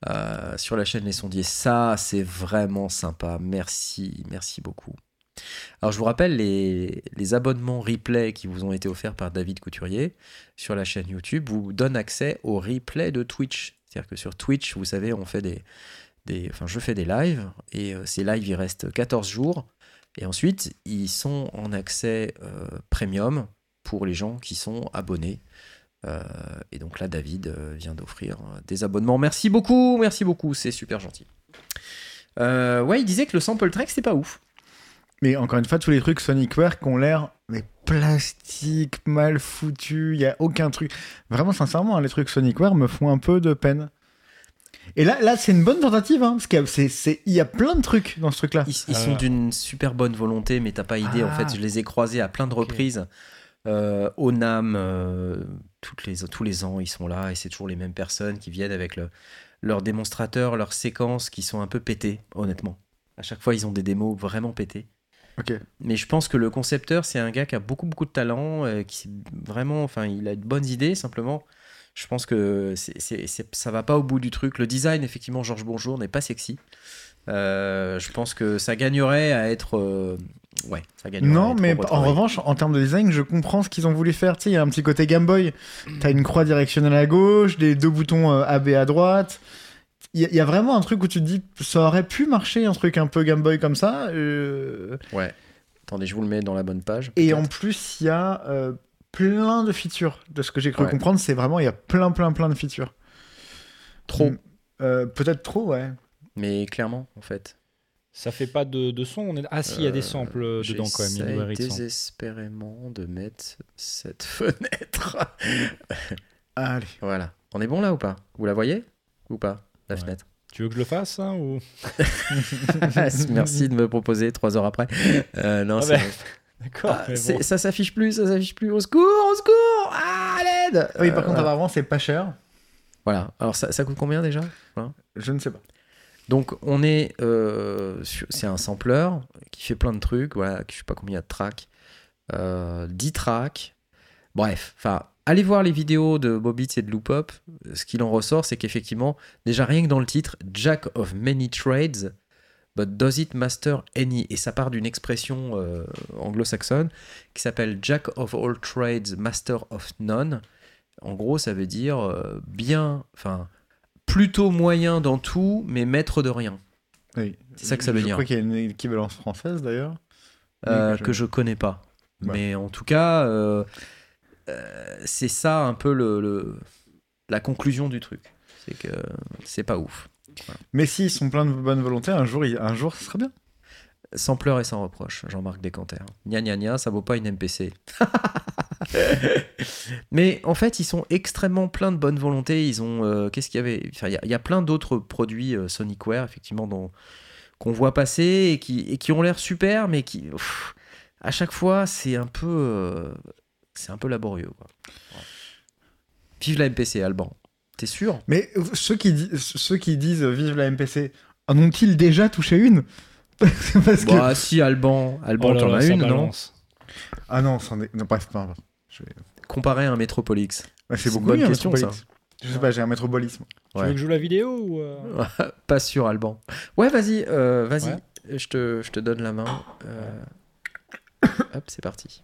euh, sur la chaîne Les Sondiers. Ça, c'est vraiment sympa. Merci, merci beaucoup. Alors, je vous rappelle les, abonnements replay qui vous ont été offerts par David Couturier sur la chaîne YouTube vous donnent accès au replay de Twitch. C'est-à-dire que sur Twitch, vous savez, on fait des, des, enfin, je fais des lives et euh, ces lives, ils restent 14 jours. Et ensuite, ils sont en accès premium pour les gens qui sont abonnés. Euh, et donc là, David euh, vient d'offrir euh, des abonnements. Merci beaucoup, merci beaucoup, c'est super gentil. Euh, ouais, il disait que le sample track, c'était pas ouf. Mais encore une fois, tous les trucs Sonicware qui ont l'air mais plastique, mal foutu, il y a aucun truc. Vraiment, sincèrement, hein, les trucs Sonicware me font un peu de peine. Et là, là c'est une bonne tentative, hein, parce qu'il y, a- y plein de trucs dans ce truc-là. Ils, ils sont d'une super bonne volonté, mais t'as pas idée. En Ah. fait, je les ai croisés à plein de reprises. Euh, au NAM, euh, toutes les, tous les ans, ils sont là et c'est toujours les mêmes personnes qui viennent avec le, leurs démonstrateurs, leurs séquences qui sont un peu pétées, honnêtement. À chaque fois, ils ont des démos vraiment pétées. Mais je pense que le concepteur, c'est un gars qui a beaucoup, beaucoup de talent, euh, qui vraiment, enfin, il a de bonnes idées, simplement. Je pense que c'est, c'est- c'est- ça va pas au bout du truc. Le design, effectivement, Georges Bonjour n'est pas sexy. Euh, je pense que ça gagnerait à être. euh, ouais, ça gagnerait à Non, mais en revanche, en termes de design, je comprends ce qu'ils ont voulu faire. Tu sais, il y a un petit côté Game Boy. T'as une croix directionnelle à gauche, des deux boutons euh, AB à droite. Il y, a- il y a vraiment un truc où tu te dis, ça aurait pu marcher, un truc un peu Game Boy comme ça. euh, Ouais. Attendez, je vous le mets dans la bonne page. Et en plus, il y a euh, plein de features. De ce que j'ai cru Ouais. comprendre, c'est vraiment, il y a plein, plein, plein de features. Trop. Euh, Peut-être trop, ouais. Mais clairement, en fait. Ça fait pas de, de son. On est... Ah si, il y a des samples Euh, dedans quand même. Il y samples. désespérément de mettre cette fenêtre. Allez. voilà. On est bon là ou pas? Vous la voyez? Ou pas La Ouais. fenêtre? Tu veux que je le fasse hein, ou... Merci de me proposer trois heures après. Euh, non, Ah c'est ben, D'accord. Ah, bon. ça s'affiche plus, ça s'affiche plus. Au secours, au secours Ah, à l'aide Oui, par Euh, contre, voilà. apparemment, c'est pas cher. Voilà. Alors, ça, ça coûte combien déjà? Je ne sais pas. Donc, on est. euh, c'est un sampler qui fait plein de trucs. Voilà, je sais pas combien de tracks. Euh, 10 tracks. Bref, enfin. Allez voir les vidéos de Bobitz et de Loopop. Ce qu'il en ressort, c'est qu'effectivement, déjà rien que dans le titre, Jack of Many Trades, but does it master any? Et ça part d'une expression euh, anglo-saxonne qui s'appelle Jack of all trades, master of none. En gros, ça veut dire euh, bien, enfin, plutôt moyen dans tout, mais maître de rien. Oui. C'est ça que ça veut je dire. crois qu'il y a une équivalence française d'ailleurs. Euh, que je- je connais pas. Ouais. Mais en tout cas, euh, euh, c'est ça un peu le, le- la conclusion du truc. C'est que c'est pas ouf. Mais s'ils sont pleins de bonne volonté, un jour, un jour, ce sera bien. Sans pleurs et sans reproche, Jean-Marc Descanter. Gna gna gna, ça vaut pas une MPC. Mais en fait, ils sont extrêmement pleins de bonne volonté. Ils ont. euh, Qu'est-ce qu'il y avait? Enfin, il y a- il y, a plein d'autres produits euh, Sonicware, effectivement, dont- qu'on voit passer et qui, et qui ont l'air super, mais qui. pff, à chaque fois, c'est un peu. euh, c'est un peu laborieux. Quoi. Ouais. Vive la MPC, Alban. T'es sûr? Mais euh, ceux qui, ceux qui disent vive la MPC, en ont-ils déjà touché une? Parce que... Bah, si, Alban. Alban, Oh là t'en là, as ça une, non. Ah non, c'en est... non, bref, importe. Je vais- Comparé à un Metropolix. Ouais, C'est c'est une beaucoup bonne mieux, question, métropolite. Je sais pas, j'ai un métropolisme. Tu Ouais. veux que je joue la vidéo ou euh, Pas sûr, Alban. Ouais, vas-y, euh, vas-y. Ouais. Je, te, je te donne la main. Euh, Hop, c'est parti.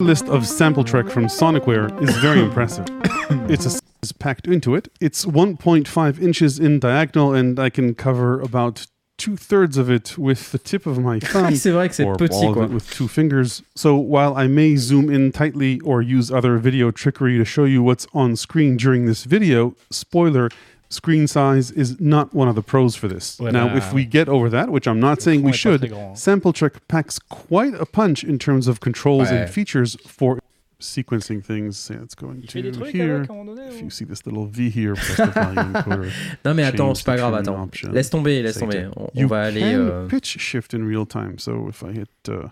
list of sample track from Sonicware is very impressive. It's a is packed into it. It's 1.5 inches in diagonal, and I can cover about two thirds of it with the tip of my thumb. c'est vrai que c'est or petit, all of quoi. it with two fingers. So while I may zoom in tightly or use other video trickery to show you what's on screen during this video, spoiler, screen size is not one of the pros for this. Ouais, now, bah, if we get over that, which I'm not saying we L'écran est pas should, très. Sample Track packs quite a punch in terms of controls Ouais. and features for sequencing things. Yeah, Let's go Il fait des into trucs here. avec à un moment donné If you see this little V here, press the volume encoder. Non, mais attends, change c'est pas the grave, tune attends. option. Laisse tomber, laisse C'est tomber. exact. On, on You va aller. can euh, pitch shift in real time. So if I hit uh,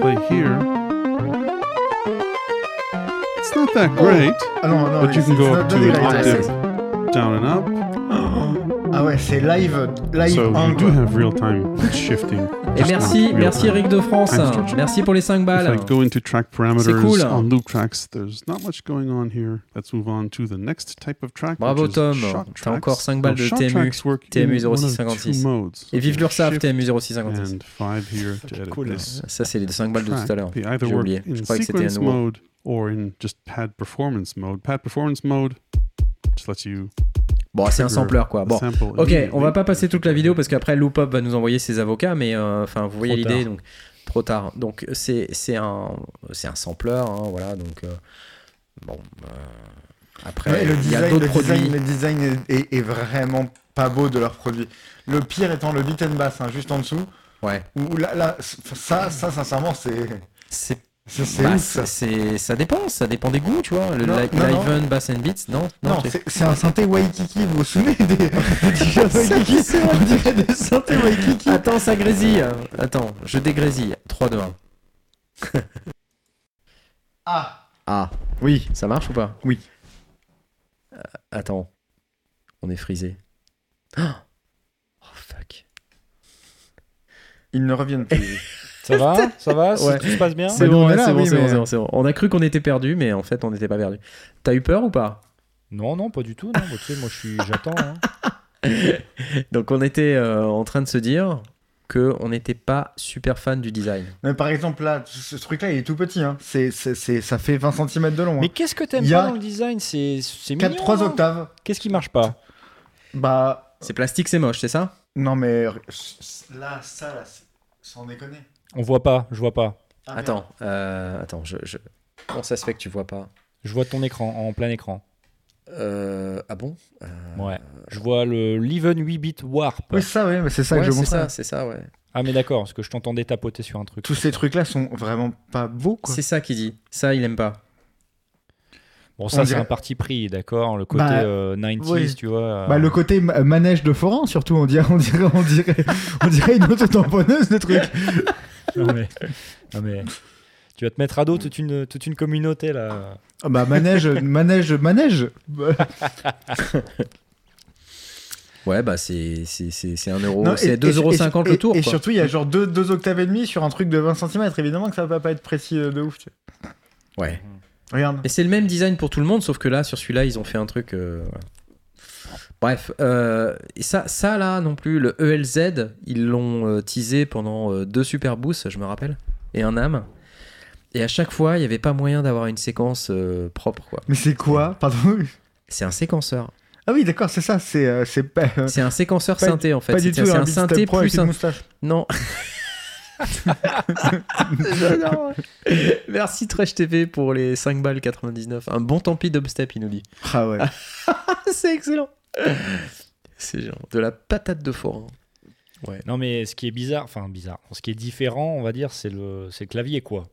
play here, it's not that great. Ah non, non, But you can go up to that an. Octave down and up. Ah ouais, c'est live, live So you un, do have real time shifting. Et merci, merci. Eric de France. Merci pour les 5 If balles. I go into track parameters cool. on loop tracks, there's not much going on here. Let's move on to the next type of track. Bravo, which is Tom. T'as tracks. encore cinq balles Now, de TMU. TMU in one of 0656. two modes. Et vive l'URSAF TMU 0656. And 5 here to edit Cool. this Ça, c'est les 5 balles de tout à l'heure. J'ai oublié. Je in croyais que c'était sequence nouveau. mode or in just pad performance mode. Pad performance mode just lets you Bon, c'est un sampler, quoi. Bon. Ok, on va pas passer toute la vidéo parce qu'après Loopop va nous envoyer ses avocats, mais euh, enfin vous voyez Trop l'idée, tard. donc trop tard. Donc c'est c'est un c'est un sampler, hein, voilà. Donc euh, bon, euh, après Ouais, le il y a design, d'autres le produits. design, le design est, est- est vraiment pas beau de leurs produits. Le pire étant le beat and bass, hein, juste en dessous. Ouais, Où là, là, ça, ça, sincèrement, c'est. c'est C'est bah, ça. c'est- ça dépend, ça dépend des goûts, tu vois. Le Non, li- non, non. Liven Bass and Beats, non, Non, c'est- c'est un synthé Waikiki, vous vous souvenez des, des Waikiki On dirait des synthés Waikiki. Attends, ça grésille. Attends, je dégrésille. 3, 2, 1. Ah Ah, Oui. ça marche ou pas? Oui. Euh, attends, on est frisé. Oh, oh, fuck. Ils ne reviennent plus. Ça va? Ça va? Ouais. tout se passe bien? C'est bon, ouais, là, c'est bon, oui, c'est bon, mais-. On a cru qu'on était perdu, mais en fait, on n'était pas perdu. T'as eu peur ou pas? Non, non, pas du tout. Non. Bah, tu sais, moi, j'attends. hein. Donc, on était euh, en train de se dire que on n'était pas super fan du design. Mais par exemple, là, ce truc-là, il est tout petit. Hein. C'est, c'est, c'est- ça fait 20 cm de long. Mais Hein. qu'est-ce que t'aimes pas dans le design? C'est, c'est mignon. 4-3 hein. octaves. Qu'est-ce qui marche pas? Bah. C'est plastique, c'est moche, c'est ça? Non, mais. Là, ça, là, sans déconner. On voit pas. Je vois pas. Ah. Attends, euh, attends, je, je- comment ça se fait que tu vois pas Je vois ton écran en plein écran. Euh, Ah bon? Euh, Ouais. Je vois le Leven 8 bit warp. Oui, ça, oui, mais c'est ça ouais, que je ça, c'est ça, ouais. Ah mais d'accord, parce que je t'entendais tapoter sur un truc. Tous ces trucs-là sont vraiment pas beaux, quoi. C'est ça qu'il dit. Ça, il aime pas. Bon ça c'est dirait- un parti pris, d'accord. Le côté Bah, euh, 90s, oui. tu vois. euh, Bah, le côté ma- manège de forain, surtout, on dirait, on dirait, on dirait, on dirait une auto-tamponneuse, le truc. non, mais... non, mais tu vas te mettre à dos toute une toute une communauté là. Ah Bah, manège, manège, manège. Ouais, bah c'est c'est- c'est c'est 1 euro, non, c'est et- 2,50€ et- le tour. Et quoi. surtout, il y a genre 2 deux, octaves et demi sur un truc de 20 cm. Évidemment que ça va pas être précis euh, de ouf. tu vois. Ouais. Regarde. Et c'est le même design pour tout le monde, sauf que là, sur celui-là, ils ont fait un truc. euh. Bref, euh, et ça, ça là non plus, le ELZ, ils l'ont euh, teasé pendant deux Super Boosts, je me rappelle, et un âme. Et à chaque fois, il n'y avait pas moyen d'avoir une séquence euh, propre, quoi. Mais c'est quoi? Pardon? C'est un séquenceur. Ah oui, d'accord, c'est ça. C'est euh, c'est pas, euh, C'est un séquenceur synthé, en fait. pas du tout c'est un un synthé plus un... moustache. Non. J'adore. Merci Trash TV pour les 5 balles 99. Un bon tant pis dubstep, il nous dit. Ah ouais. C'est excellent. C'est genre de la patate de forain. Non, mais ce qui est bizarre, enfin bizarre, ce qui est différent, on va dire, c'est le, c'est le clavier, quoi.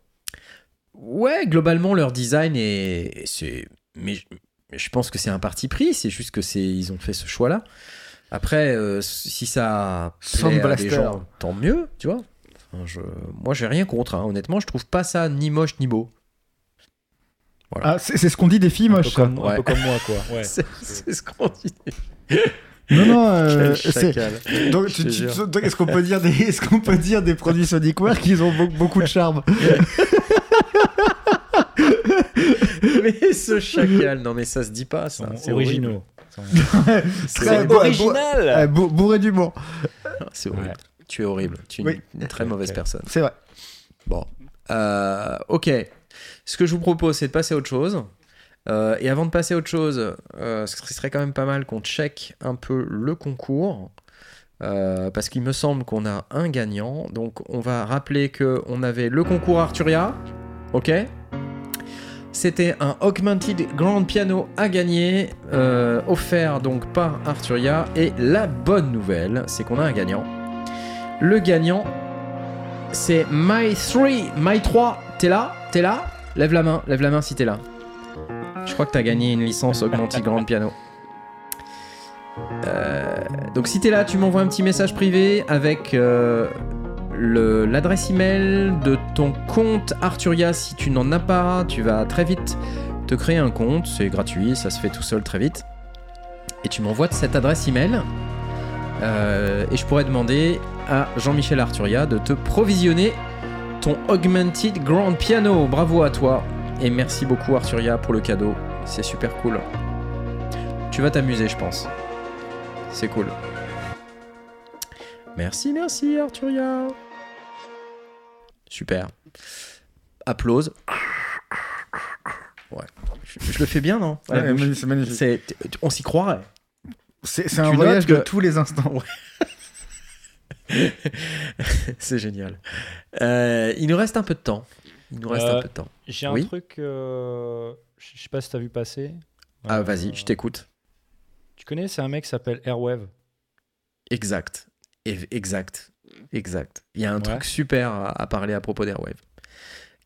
Ouais, globalement, leur design est. c'est Mais je- mais je pense que c'est un parti pris. C'est juste que c'est ils ont fait ce choix-là. Après, euh, si ça plaît à Blaster. des gens, tant mieux, tu vois. Enfin, je... Moi, j'ai rien contre. hein. Honnêtement, je trouve pas ça ni moche ni beau. Ah, c'est ce qu'on dit des filles Un peu, moches, comme, un Ouais. peu comme moi, quoi. Ouais. C'est ce qu'on dit. Non, non, euh, Quel c'est- chacal. Donc, tu- tu- est-ce qu'on peut dire des, est-ce qu'on peut dire des produits Sonicware qu'ils ont be- beaucoup de charme Mais ce chacal, non mais ça se dit pas, ça. C'est. Très C'est original Euh, bou- bourré d'humour, c'est horrible. Tu es horrible. Tu es Oui. une très mauvaise personne. c'est vrai. Bon. Euh, ok. Ce que je vous propose, c'est de passer à autre chose. Euh, et avant de passer à autre chose, euh, ce serait quand même pas mal qu'on check un peu le concours. Euh, parce qu'il me semble qu'on a un gagnant. Donc on va rappeler qu'on avait le concours Arturia. Ok? C'était un Augmented Grand Piano à gagner, euh, offert donc par Arturia. Et la bonne nouvelle, c'est qu'on a un gagnant. Le gagnant, c'est My 3. My 3, t'es là T'es là Lève la main, lève la main si t'es là. Je crois que t'as gagné une licence Augmented Grand Piano. Euh, donc si t'es là, tu m'envoies un petit message privé avec euh, l'adresse email de ton compte Arturia. Si tu n'en as pas, tu vas très vite te créer un compte. C'est gratuit, ça se fait tout seul très vite. Et tu m'envoies cette adresse email. Euh, et je pourrais demander à Jean-Michel Arturia de te provisionner ton Augmented Grand Piano. Bravo à toi. Et merci beaucoup Arturia pour le cadeau. C'est super cool. Tu vas t'amuser, je pense. C'est cool. Merci, merci Arturia. Super. Applause. Ouais. Je, je le fais bien, non? Ouais, c'est magnifique. On s'y croirait. C'est un Tu voyage de tous les instants. C'est génial. Euh, il nous reste un peu de temps. Il nous reste Euh, un peu de temps. J'ai un truc, euh, je sais pas si t'as vu passer. Ah, Euh, vas-y, je t'écoute. Tu connais, c'est un mec qui s'appelle Airwave. Exact. Et- Exact. Exact. Il y a un Ouais. truc super à, à parler à propos d'Airwave.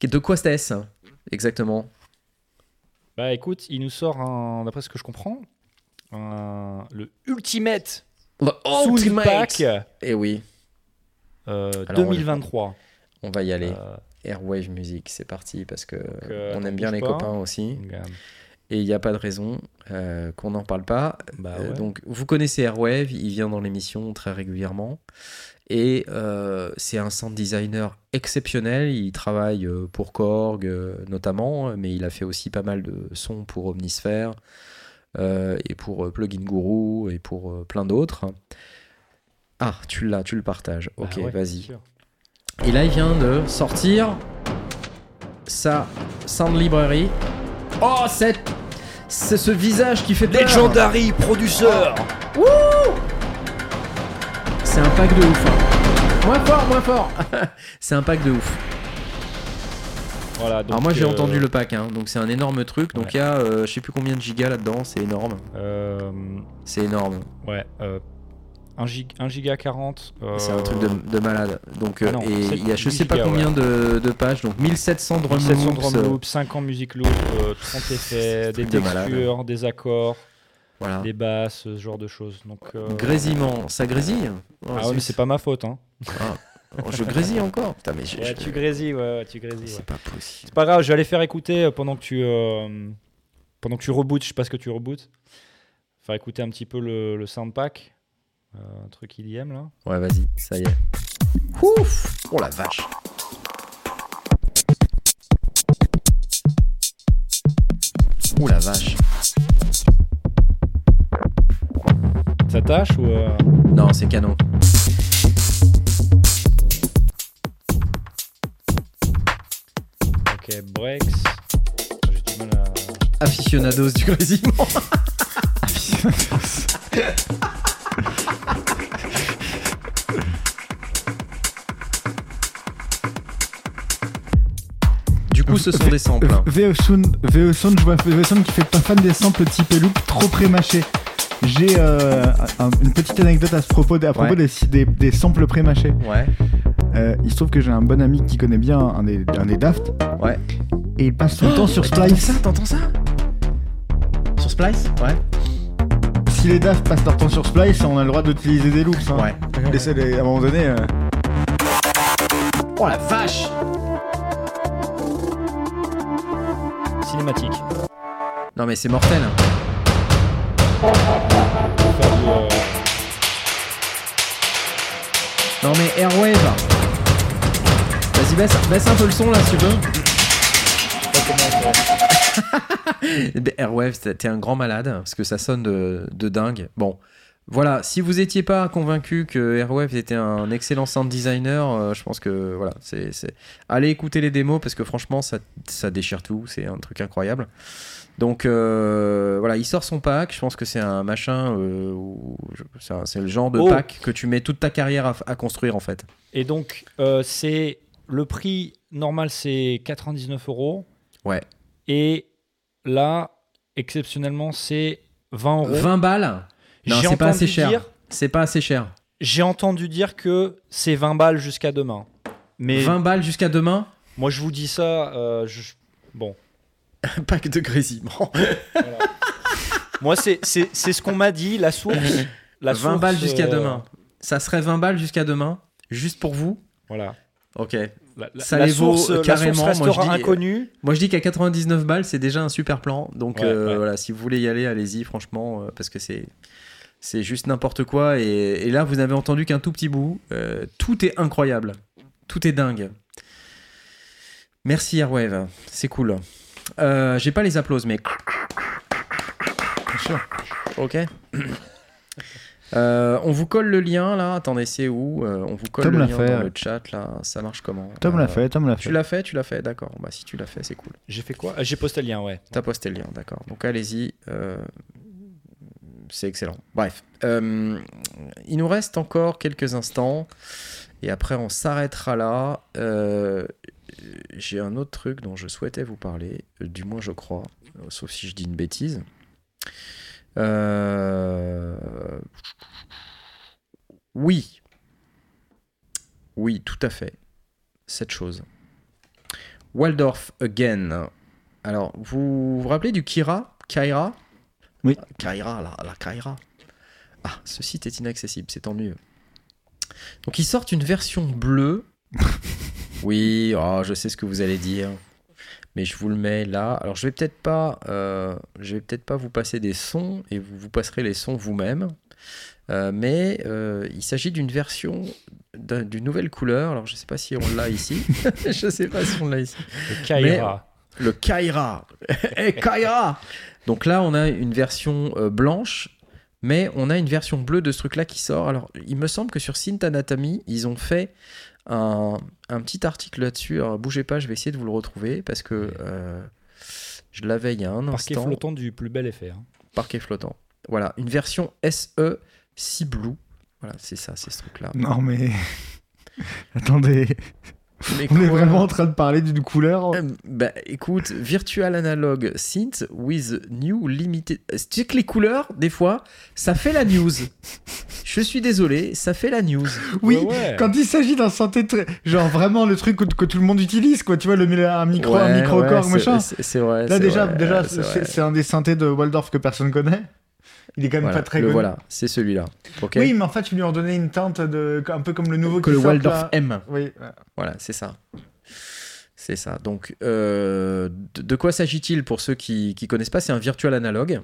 De quoi c'était-ce Exactement? Bah écoute, il nous sort, un, d'après ce que je comprends, un- le Ultimate The Sound Pack Et oui, euh, Alors, 2023. on va y aller. Euh, Airwave Music, c'est parti parce que euh, on aime bien les pas. copains aussi. euh, Et il n'y a pas de raison euh, qu'on n'en parle pas. bah Euh, ouais. donc, vous connaissez Airwave, il vient dans l'émission très régulièrement. Et euh, c'est un sound designer exceptionnel. Il travaille euh, pour Korg euh, notamment, mais il a fait aussi pas mal de sons pour Omnisphere euh, et pour euh, Plugin Guru et pour euh, plein d'autres. Ah, tu l'as, tu le partages. Bah Ok, ouais, vas-y. Et là, il vient de sortir sa Sound Library. Oh, cette... c'est ce visage qui fait peur. Legendary Producer C'est un pack de ouf. hein. Moins fort, moins fort. c'est un pack de ouf. Voilà, donc, Alors moi j'ai euh, entendu le pack, hein, donc c'est un énorme truc. Donc Ouais. il y a, euh, je sais plus combien de gigas là-dedans, c'est énorme. euh, C'est énorme. ouais, euh, 1 gig, 1 giga 40. euh, C'est un truc de, de malade. Donc euh, Ah non, et il y a je 8 sais pas combien de, de pages, donc 1700 drum 700 loops, drum euh, loops, 50 music loops, euh, 30 effets, des de textures, des accords, Voilà. des basses, ce genre de choses. Donc, euh, Grésillement, ça grésille? Oh, Ah ouais, mais c'est pas ma faute, hein. Oh, je grésille encore. Putain mais j'ai- Ouais, je- tu grésilles, ouais, ouais, tu grésilles. c'est ouais. pas possible. C'est pas grave, je vais aller faire écouter euh, pendant que tu euh, pendant que tu rebootes, je sais pas ce que tu rebootes. Faire écouter un petit peu le, le soundpack, euh, un truc qu'il y aime là. Ouais, vas-y, ça y est. Ouf Oh la vache Oh la vache s'attache ou. euh, Non, c'est canon. Ok, Brex. J'ai du mal à. Aficionados du grésillement. Du coup, ce sont des samples. hein. Sound, VO Sound, je vois VO Sound qui fait pas fan des samples type loop trop pré-mâchés. J'ai euh, un- une petite anecdote à ce propos, à propos Ouais. des, des, des samples pré-mâchés. Ouais. Euh, il se trouve que j'ai un bon ami qui connaît bien un des, un des Daft. Ouais. Et il passe tout le temps sur T'entends Splice. ça T'entends ça Sur Splice Ouais. Si les Daft passent leur temps sur Splice, on a le droit d'utiliser des loops. Hein. Ouais. Laissez les- à un moment donné. euh, Oh la vache Cinématique. Non mais c'est mortel. hein. Euh, Non mais Airwave Vas-y baisse, baisse un peu le son là si tu veux. pas comment faire. Eh ben, Airwave, t'es un grand malade parce que ça sonne de, de dingue. Bon, voilà, si vous étiez pas convaincu que Airwave était un excellent sound designer, euh, je pense que voilà, c'est allez écouter les démos parce que franchement ça, ça déchire tout, c'est un truc incroyable. Donc euh, voilà, il sort son pack. Je pense que c'est un machin, euh, c'est le genre de Oh. pack que tu mets toute ta carrière à, à construire en fait. Et donc, euh, c'est le prix normal, c'est 99 euros. Ouais. Et là, exceptionnellement, c'est 20 euros. 20 balles, non, c'est pas assez cher. dire- c'est pas assez cher. J'ai entendu dire que c'est 20 balles jusqu'à demain. Mais 20 balles jusqu'à demain, moi, je vous dis ça. euh, je- Bon, pack de grésillement. moi, c'est ce qu'on m'a dit, la source. La 20 source, balles jusqu'à euh, demain. Ça serait 20 balles jusqu'à demain, juste pour vous. Voilà. Ok. La, la- Ça la les vaut, source, euh, la carrément, source moi, je dis- inconnue. Moi je dis qu'à 99 balles, c'est déjà un super plan. Donc Ouais, euh, ouais. voilà, si vous voulez y aller, allez-y, franchement, euh, parce que c'est c'est juste n'importe quoi. Et, et là, vous n'avez entendu qu'un tout petit bout. Euh, tout est incroyable, tout est dingue. Merci Airwave, c'est cool. Euh, J'ai pas les applauses, mais ok. Euh, on vous colle le lien là. Attendez, c'est où Euh, On vous colle Tom le lien fait, dans le chat là. Ça marche comment Tom Euh, l'a fait, Tom l'a Tu fait. l'as fait, tu l'as fait, d'accord. Bah si tu l'as fait, c'est cool. J'ai fait quoi? J'ai posté le lien, ouais. T'as posté le lien, d'accord. Donc allez-y. euh, c'est excellent. Bref. Euh, il nous reste encore quelques instants. Et après, on s'arrêtera là. Euh, J'ai un autre truc dont je souhaitais vous parler. euh, Du moins, je crois. euh, Sauf si je dis une bêtise. Euh, Oui. Oui, tout à fait. Cette chose. Waldorf Again. Alors, vous vous rappelez du Kira Kaira Oui. Kaira, la, la Kaira. Ah, ce site est inaccessible, c'est ennuyeux. Donc, ils sortent une version bleue. oui, oh, je sais ce que vous allez dire. Mais je vous le mets là. Alors, je vais peut-être pas, euh, je vais peut-être pas vous passer des sons et vous vous passerez les sons vous-même. Euh, mais euh, il s'agit d'une version d'un- d'une nouvelle couleur. Alors, je sais pas si on l'a ici. je sais pas si on l'a ici. Le Kaira. Le Kaira. Eh, Kaira Donc là, on a une version blanche, mais on a une version bleue de ce truc-là qui sort. Alors, il me semble que sur Synth Anatomy, ils ont fait un, un petit article là-dessus. Alors, bougez pas, je vais essayer de vous le retrouver parce que euh, je l'avais il y a un Parquet instant. flottant du plus bel effet. hein. Parquet flottant. Voilà, une version SE 6 Blue. Voilà, c'est ça, c'est ce truc-là. Non mais. Attendez, Mais on est vraiment en train de parler d'une couleur. Euh, bah écoute, Virtual Analog Synth with New Limited. Tu sais que les couleurs, des fois, ça fait la news. Je suis désolé, ça fait la news. Oui, Ouais, ouais. quand il s'agit d'un synthé très. Genre vraiment le truc que, que tout le monde utilise, quoi. Tu vois, le, un micro, un Ouais, micro-corps, ouais, machin. c'est- vrai. Là déjà, vrai, déjà c'est un des synthés de Waldorf que personne connaît. Il est quand même Voilà, pas très le connu. voilà, c'est celui-là. Ok. Oui, mais en fait, tu lui en donnais une teinte de, un peu comme le nouveau que le Waldorf là. M. Oui. Voilà, c'est ça. C'est ça. Donc, euh, de, quoi s'agit-il pour ceux qui ne connaissent pas? C'est un virtual analogue.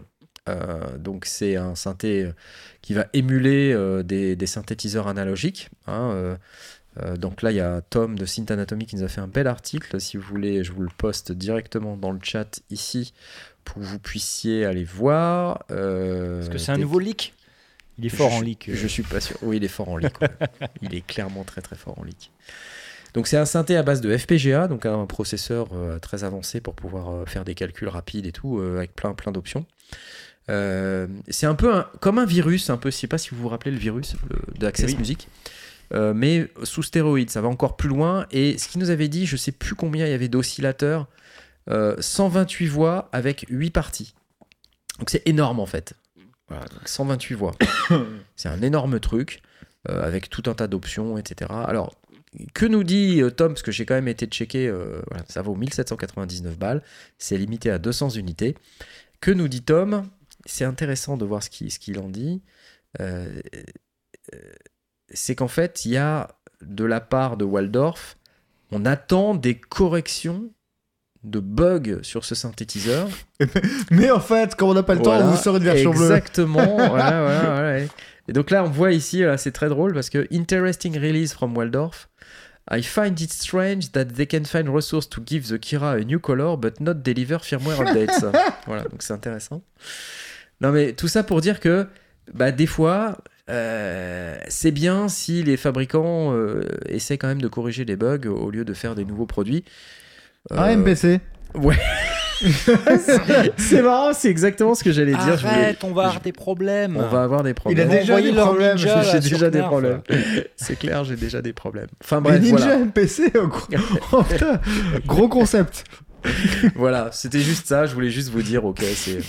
Euh, donc, c'est un synthé qui va émuler euh, des, des synthétiseurs analogiques. hein, euh, euh, donc là, il y a Tom de Synth Anatomy qui nous a fait un bel article. Si vous voulez, je vous le poste directement dans le chat ici pour que vous puissiez aller voir. Euh, Parce que c'est un nouveau leak. Il est fort Je en leak. Je suis pas sûr. Oui, il est fort en leak. ouais. il est clairement très très fort en leak. Donc c'est un synthé à base de FPGA, donc un processeur euh, très avancé pour pouvoir euh, faire des calculs rapides et tout, euh, avec plein plein d'options. Euh, c'est un peu un- comme un virus, un peu. Je sais pas si vous vous rappelez le virus le- de Access Oui. Music, Euh, mais sous stéroïdes. Ça va encore plus loin. Et ce qu'il nous avait dit, je sais plus combien il y avait d'oscillateurs, euh, 128 voix avec 8 parties. Donc c'est énorme en fait. Voilà, donc 128 voix. c'est un énorme truc euh, avec tout un tas d'options, etc. Alors, que nous dit euh, Tom Parce que j'ai quand même été checké, euh, voilà, ça vaut 1799 balles, c'est limité à 200 unités. Que nous dit Tom? C'est intéressant de voir ce qu'il en dit. Euh, euh, c'est qu'en fait, il y a de la part de Waldorf, on attend des corrections de bugs sur ce synthétiseur. Mais en fait, comme on n'a pas le temps, on vous sort une version bleue. Exactement. voilà, voilà, voilà. Et donc là, on voit ici, c'est très drôle parce que interesting release from Waldorf. I find it strange that they can find resource to give the Kira a new color but not deliver firmware updates. voilà, donc c'est intéressant. Non mais tout ça pour dire que bah, des fois, euh, c'est bien si les fabricants euh, essaient quand même de corriger les bugs au lieu de faire des nouveaux produits. Ah, Euh, MPC. c'est marrant, c'est exactement ce que j'allais dire. je voulais- Arrête, on va avoir des problèmes. on va avoir des Il a problèmes. déjà des problèmes. ninja, J'ai déjà des problèmes. C'est clair, j'ai déjà des problèmes. Enfin bref, Ninja voilà. MPC, oh, oh, putain, gros concept. voilà, c'était juste ça. Je voulais juste vous dire, ok, c'est.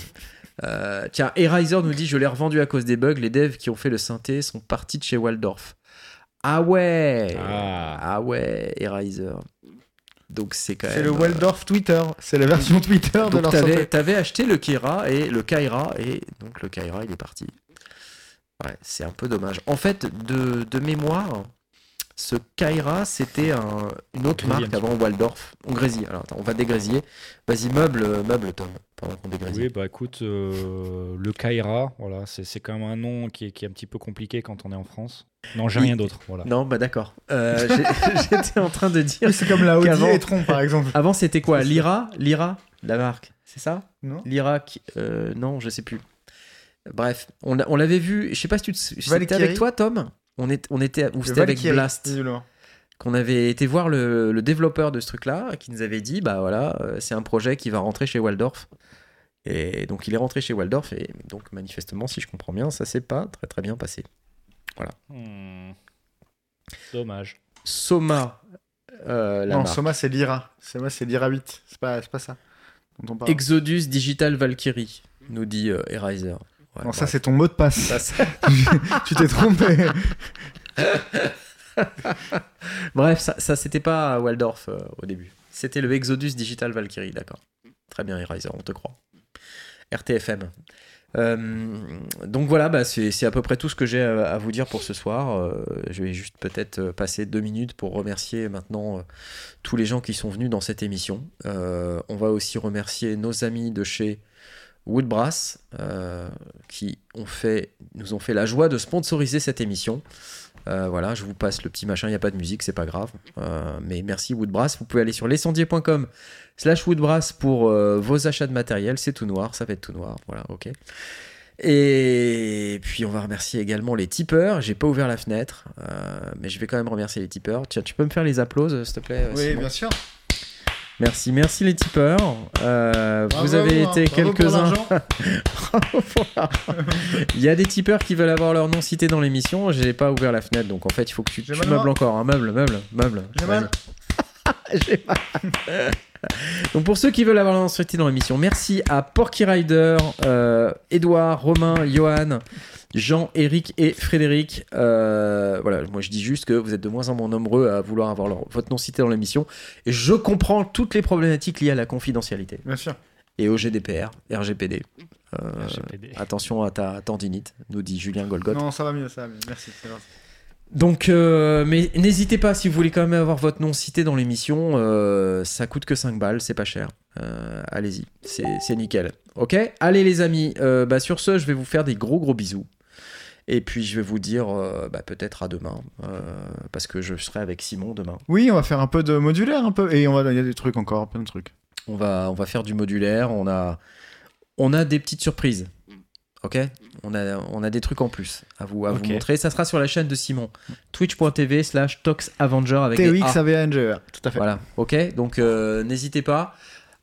Euh, tiens, Eraser nous dit Je l'ai revendu à cause des bugs. Les devs qui ont fait le synthé sont partis de chez Waldorf. Ah ouais Ah. Ah ouais, Eraser. Donc c'est quand même. C'est le euh, Waldorf Twitter. C'est la version Twitter de leur t'avais, t'avais acheté le Kaira et le Kaira et donc le Kaira il est parti. Ouais, c'est un peu dommage. En fait, de, de mémoire, ce Kaira c'était un- une autre marque avant Waldorf. On grésille. Alors attends, on va dégrésiller. Vas-y meuble, meuble Tom, pendant qu'on dégrésille. Oui, bah écoute, euh, le Kaira, voilà, c'est c'est quand même un nom qui est, qui est un petit peu compliqué quand on est en France. Non, j'ai Oui. rien d'autre, voilà. Non, bah d'accord. Euh, J'étais en train de dire. C'est comme la Audi qu'avant- e-tron, par exemple. Avant c'était quoi? Lyra Lyra La marque, c'est ça? Non L'Irak, euh, non, je sais plus. Bref, on, l'avait vu, je sais pas si tu te c'était avec toi, Tom? On, est, on était, avec Blast, qu'on avait été voir le, le développeur de ce truc-là, qui nous avait dit, bah voilà, euh, c'est un projet qui va rentrer chez Waldorf. Et donc il est rentré chez Waldorf, et donc manifestement, si je comprends bien, ça s'est pas très très bien passé. Hmm. Dommage. Soma, euh, la Non, marque. Soma, c'est Lyra. Soma, c'est Lyra 8. C'est pas, c'est pas ça. dont on parle. Exodus Digital Valkyrie, nous dit euh, Eraser. Ouais, Non, ça, c'est ton mot de passe. Ça, tu t'es trompé. Bref, ça, ça c'était pas Waldorf euh, au début. C'était le Exodus Digital Valkyrie, d'accord. Très bien, Eraser, on te croit. RTFM. Euh, donc voilà, bah, c'est à peu près tout ce que j'ai à, à vous dire pour ce soir. Euh, je vais juste peut-être euh, passer deux minutes pour remercier maintenant euh, tous les gens qui sont venus dans cette émission. Euh, on va aussi remercier nos amis de chez Woodbrass euh, qui ont fait, nous ont fait la joie de sponsoriser cette émission. Euh, voilà, je vous passe le petit machin, il n'y a pas de musique, c'est pas grave. Euh, mais merci Woodbrass. Vous pouvez aller sur lescendier.com slash Woodbrass pour vos achats de matériel. C'est tout noir, ça va être tout noir. Voilà, ok. Et puis on va remercier également les tipeurs. J'ai pas ouvert la fenêtre, mais je vais quand même remercier les tipeurs. Tiens, tu peux me faire les applauses, s'il te plaît Oui, Simon? bien sûr. Merci, merci les tipeurs. Euh, vous avez hein. été quelques-uns. Il y a des tipeurs qui veulent avoir leur nom cité dans l'émission. J'ai pas ouvert la fenêtre, donc en fait, il faut que tu, tu meubles encore. Un meuble, meuble, meuble. J'ai mal. J'ai mal. Donc pour ceux qui veulent avoir leur nom cité dans l'émission, merci à Porky Rider, euh, Edouard, Romain, Johan, Jean, Eric et Frédéric. Euh, voilà, moi je dis juste que vous êtes de moins en moins nombreux à vouloir avoir leur- votre nom cité dans l'émission. Et je comprends toutes les problématiques liées à la confidentialité Bien sûr. et au GDPR, RGPD. Euh, RGPD. attention à ta tendinite, nous dit Julien Golgot. Non, ça va mieux, ça va mieux. Merci. c'est gentil. Donc, euh, mais n'hésitez pas si vous voulez quand même avoir votre nom cité dans l'émission. euh, ça coûte que 5 balles, c'est pas cher. Euh, Allez-y, c'est c'est nickel. Ok? Allez les amis, euh, bah, sur ce, je vais vous faire des gros gros bisous. Et puis je vais vous dire euh, bah, peut-être à demain, euh, parce que je serai avec Simon demain. Oui, on va faire un peu de modulaire, un peu. Et on va, il y a des trucs encore, plein de trucs. On va, on va faire du modulaire, on a, on a des petites surprises. Ok? On a, on a des trucs en plus à vous, à vous montrer. Ça sera sur la chaîne de Simon. Twitch.tv slash Tox Avenger avec. AVNGR, tout à fait. Voilà, ok? Donc euh, n'hésitez pas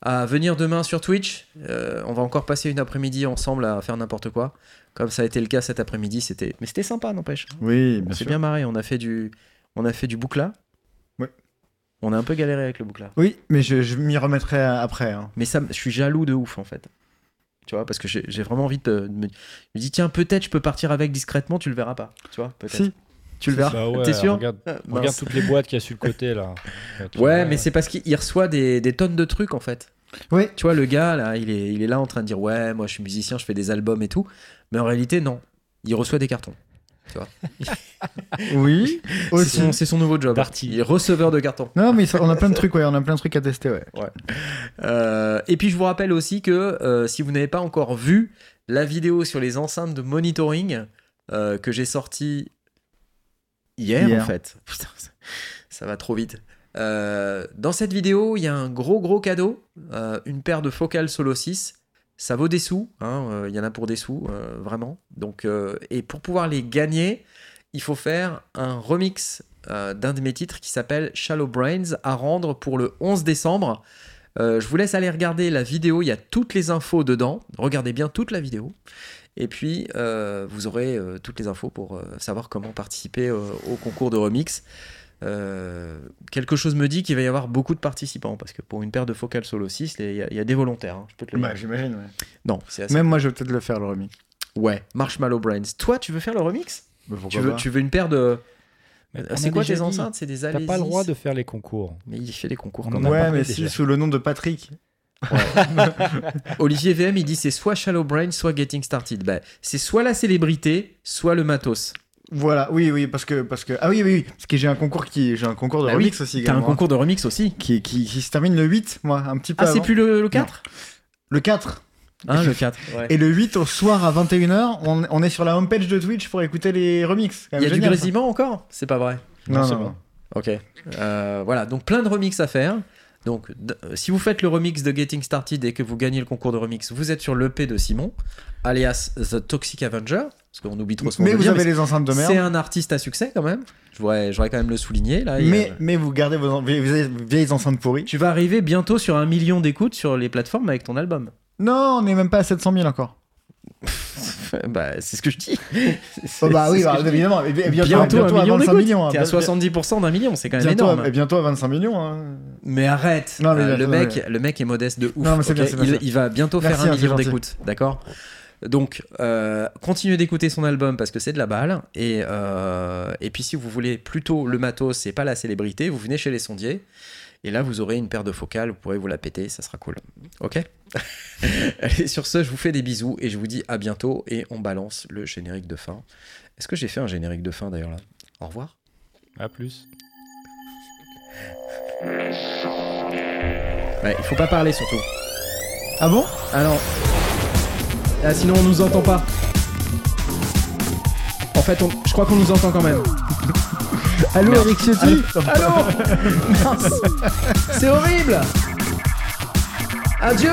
à venir demain sur Twitch. Euh, on va encore passer une après-midi ensemble à faire n'importe quoi. Comme ça a été le cas cet après-midi, c'était, mais c'était sympa, n'empêche. Oui, On bien s'est sûr. bien marré. On a fait du, on a fait du boucla. Ouais. On a un peu galéré avec le boucla. Oui, mais je, je m'y remettrai après. hein. Mais ça, je suis jaloux de ouf en fait. Tu vois, parce que j'ai vraiment envie de, de me, je me dis tiens peut-être je peux partir avec discrètement, tu le verras pas. Tu vois, peut-être. Si, tu le verras. Bah ouais, T'es sûr regarde, Ah, regarde toutes les boîtes qu'il y a sur le côté là. Ouais, vois, mais c'est parce qu'il il reçoit des, des tonnes de trucs en fait. Oui, Tu vois, le gars, là, il est, il est là en train de dire Ouais, moi je suis musicien, je fais des albums et tout. Mais en réalité, non. Il reçoit des cartons. oui, C'est aussi. son, c'est son nouveau job. Darty. Il est receveur de cartons. Non, mais on a plein de trucs, ouais, on a plein de trucs à tester, ouais. Euh, et puis, je vous rappelle aussi que euh, si vous n'avez pas encore vu la vidéo sur les enceintes de monitoring euh, que j'ai sortie hier, Hier. en fait. Putain, ça, ça va trop vite. Dans cette vidéo, il y a un gros gros cadeau, une paire de focales Solo 6. Ça vaut des sous, hein, euh, il y en a pour des sous, euh, vraiment. Donc, euh, et pour pouvoir les gagner, il faut faire un remix d'un de mes titres qui s'appelle Shallow Brains à rendre pour le 11 décembre. Je vous laisse aller regarder la vidéo, il y a toutes les infos dedans. Regardez bien toute la vidéo. Et puis, vous aurez toutes les infos pour savoir comment participer au concours de remix. Euh, quelque chose me dit qu'il va y avoir beaucoup de participants parce que pour une paire de focales solo 6, il y, a- il y a des volontaires. hein, je peux te le dire. Bah, j'imagine, ouais. Non, c'est assez. Même moi, je vais peut-être le faire, le remix. Ouais, Marshmallow Brains. Toi, tu veux faire le remix? Bah, tu veux, tu veux une paire de. Euh, C'est a quoi tes enceintes? C'est des T'as pas le droit de faire les concours. Mais il fait les concours On quand même. Ouais, mais si, sous le nom de Patrick. Olivier VM, il dit c'est soit Shallow Brain, soit Getting Started. Bah, c'est soit la célébrité, soit le matos. Voilà, oui, oui, parce que, parce que, ah oui, oui, oui, parce que j'ai un concours qui, j'ai un concours de Bah oui, remix aussi, T'as un également, concours de remix aussi. hein, qui, qui, qui se termine le 8, moi, un petit peu Ah, c'est plus le, le 4 Le 4. Hein, le 4. Ouais. Et le 8 au soir à 21h, on, on est sur la homepage de Twitch pour écouter les remixes. Il y a du génial, ça. grésillement encore? C'est pas vrai. Non, c'est non, bon. non. Ok. Euh, voilà, donc plein de remix à faire. Donc, euh, si vous faites le remix de Getting Started et que vous gagnez le concours de remix, vous êtes sur l'EP de Simon, alias The Toxic Avenger, parce qu'on oublie trop souvent Mais vous dire, avez mais les enceintes de c'est merde. un artiste à succès quand même. Je voudrais, je voudrais quand même le souligner. Là, Mais, vous gardez vos vieilles, enceintes pourries. Tu vas arriver bientôt sur un million d'écoutes sur les plateformes avec ton album. Non, on n'est même pas à 700 000 encore. bah, c'est ce que je dis. Oh, bah C'est oui, bah, dis. évidemment. Bientôt, Bientôt, bientôt à million 25 d'écoutes. millions. hein. T'es à Bien- 70% d'un million, c'est quand même bientôt, énorme. et bientôt à 25 millions. hein. Mais arrête. Non, mais Euh, le mec, le mec est modeste de ouf. Non, mais c'est ok bien, c'est bien, il, c'est va bientôt Merci, faire un hein, c'est million d'écoutes, d'accord? Donc, euh, continuez d'écouter son album parce que c'est de la balle. Et, euh, et puis, si vous voulez plutôt le matos et pas la célébrité, vous venez chez les sondiers. Et là, vous aurez une paire de focales, vous pourrez vous la péter, ça sera cool. Ok Allez, sur ce, je vous fais des bisous et je vous dis à bientôt. Et on balance le générique de fin. Est-ce que j'ai fait un générique de fin d'ailleurs là? Au revoir. À plus. Ouais, il faut pas parler surtout. Ah bon? Alors. Ah, sinon on nous entend pas. En fait, on- je crois qu'on nous entend quand même. Allô, Eric Ciotti Allô Mince. C'est horrible Adieu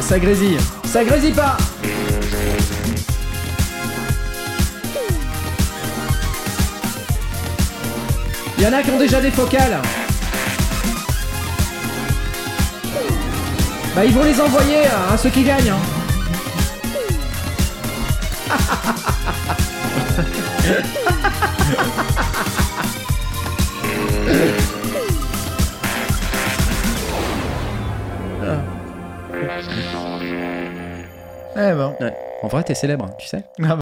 Ça grésille. Ça grésille pas Il y en a qui ont déjà des focales. Bah ils vont les envoyer à ceux qui gagnent. hein. Eh ben. Ouais. En vrai, t'es célèbre, hein, tu sais. Ah bah.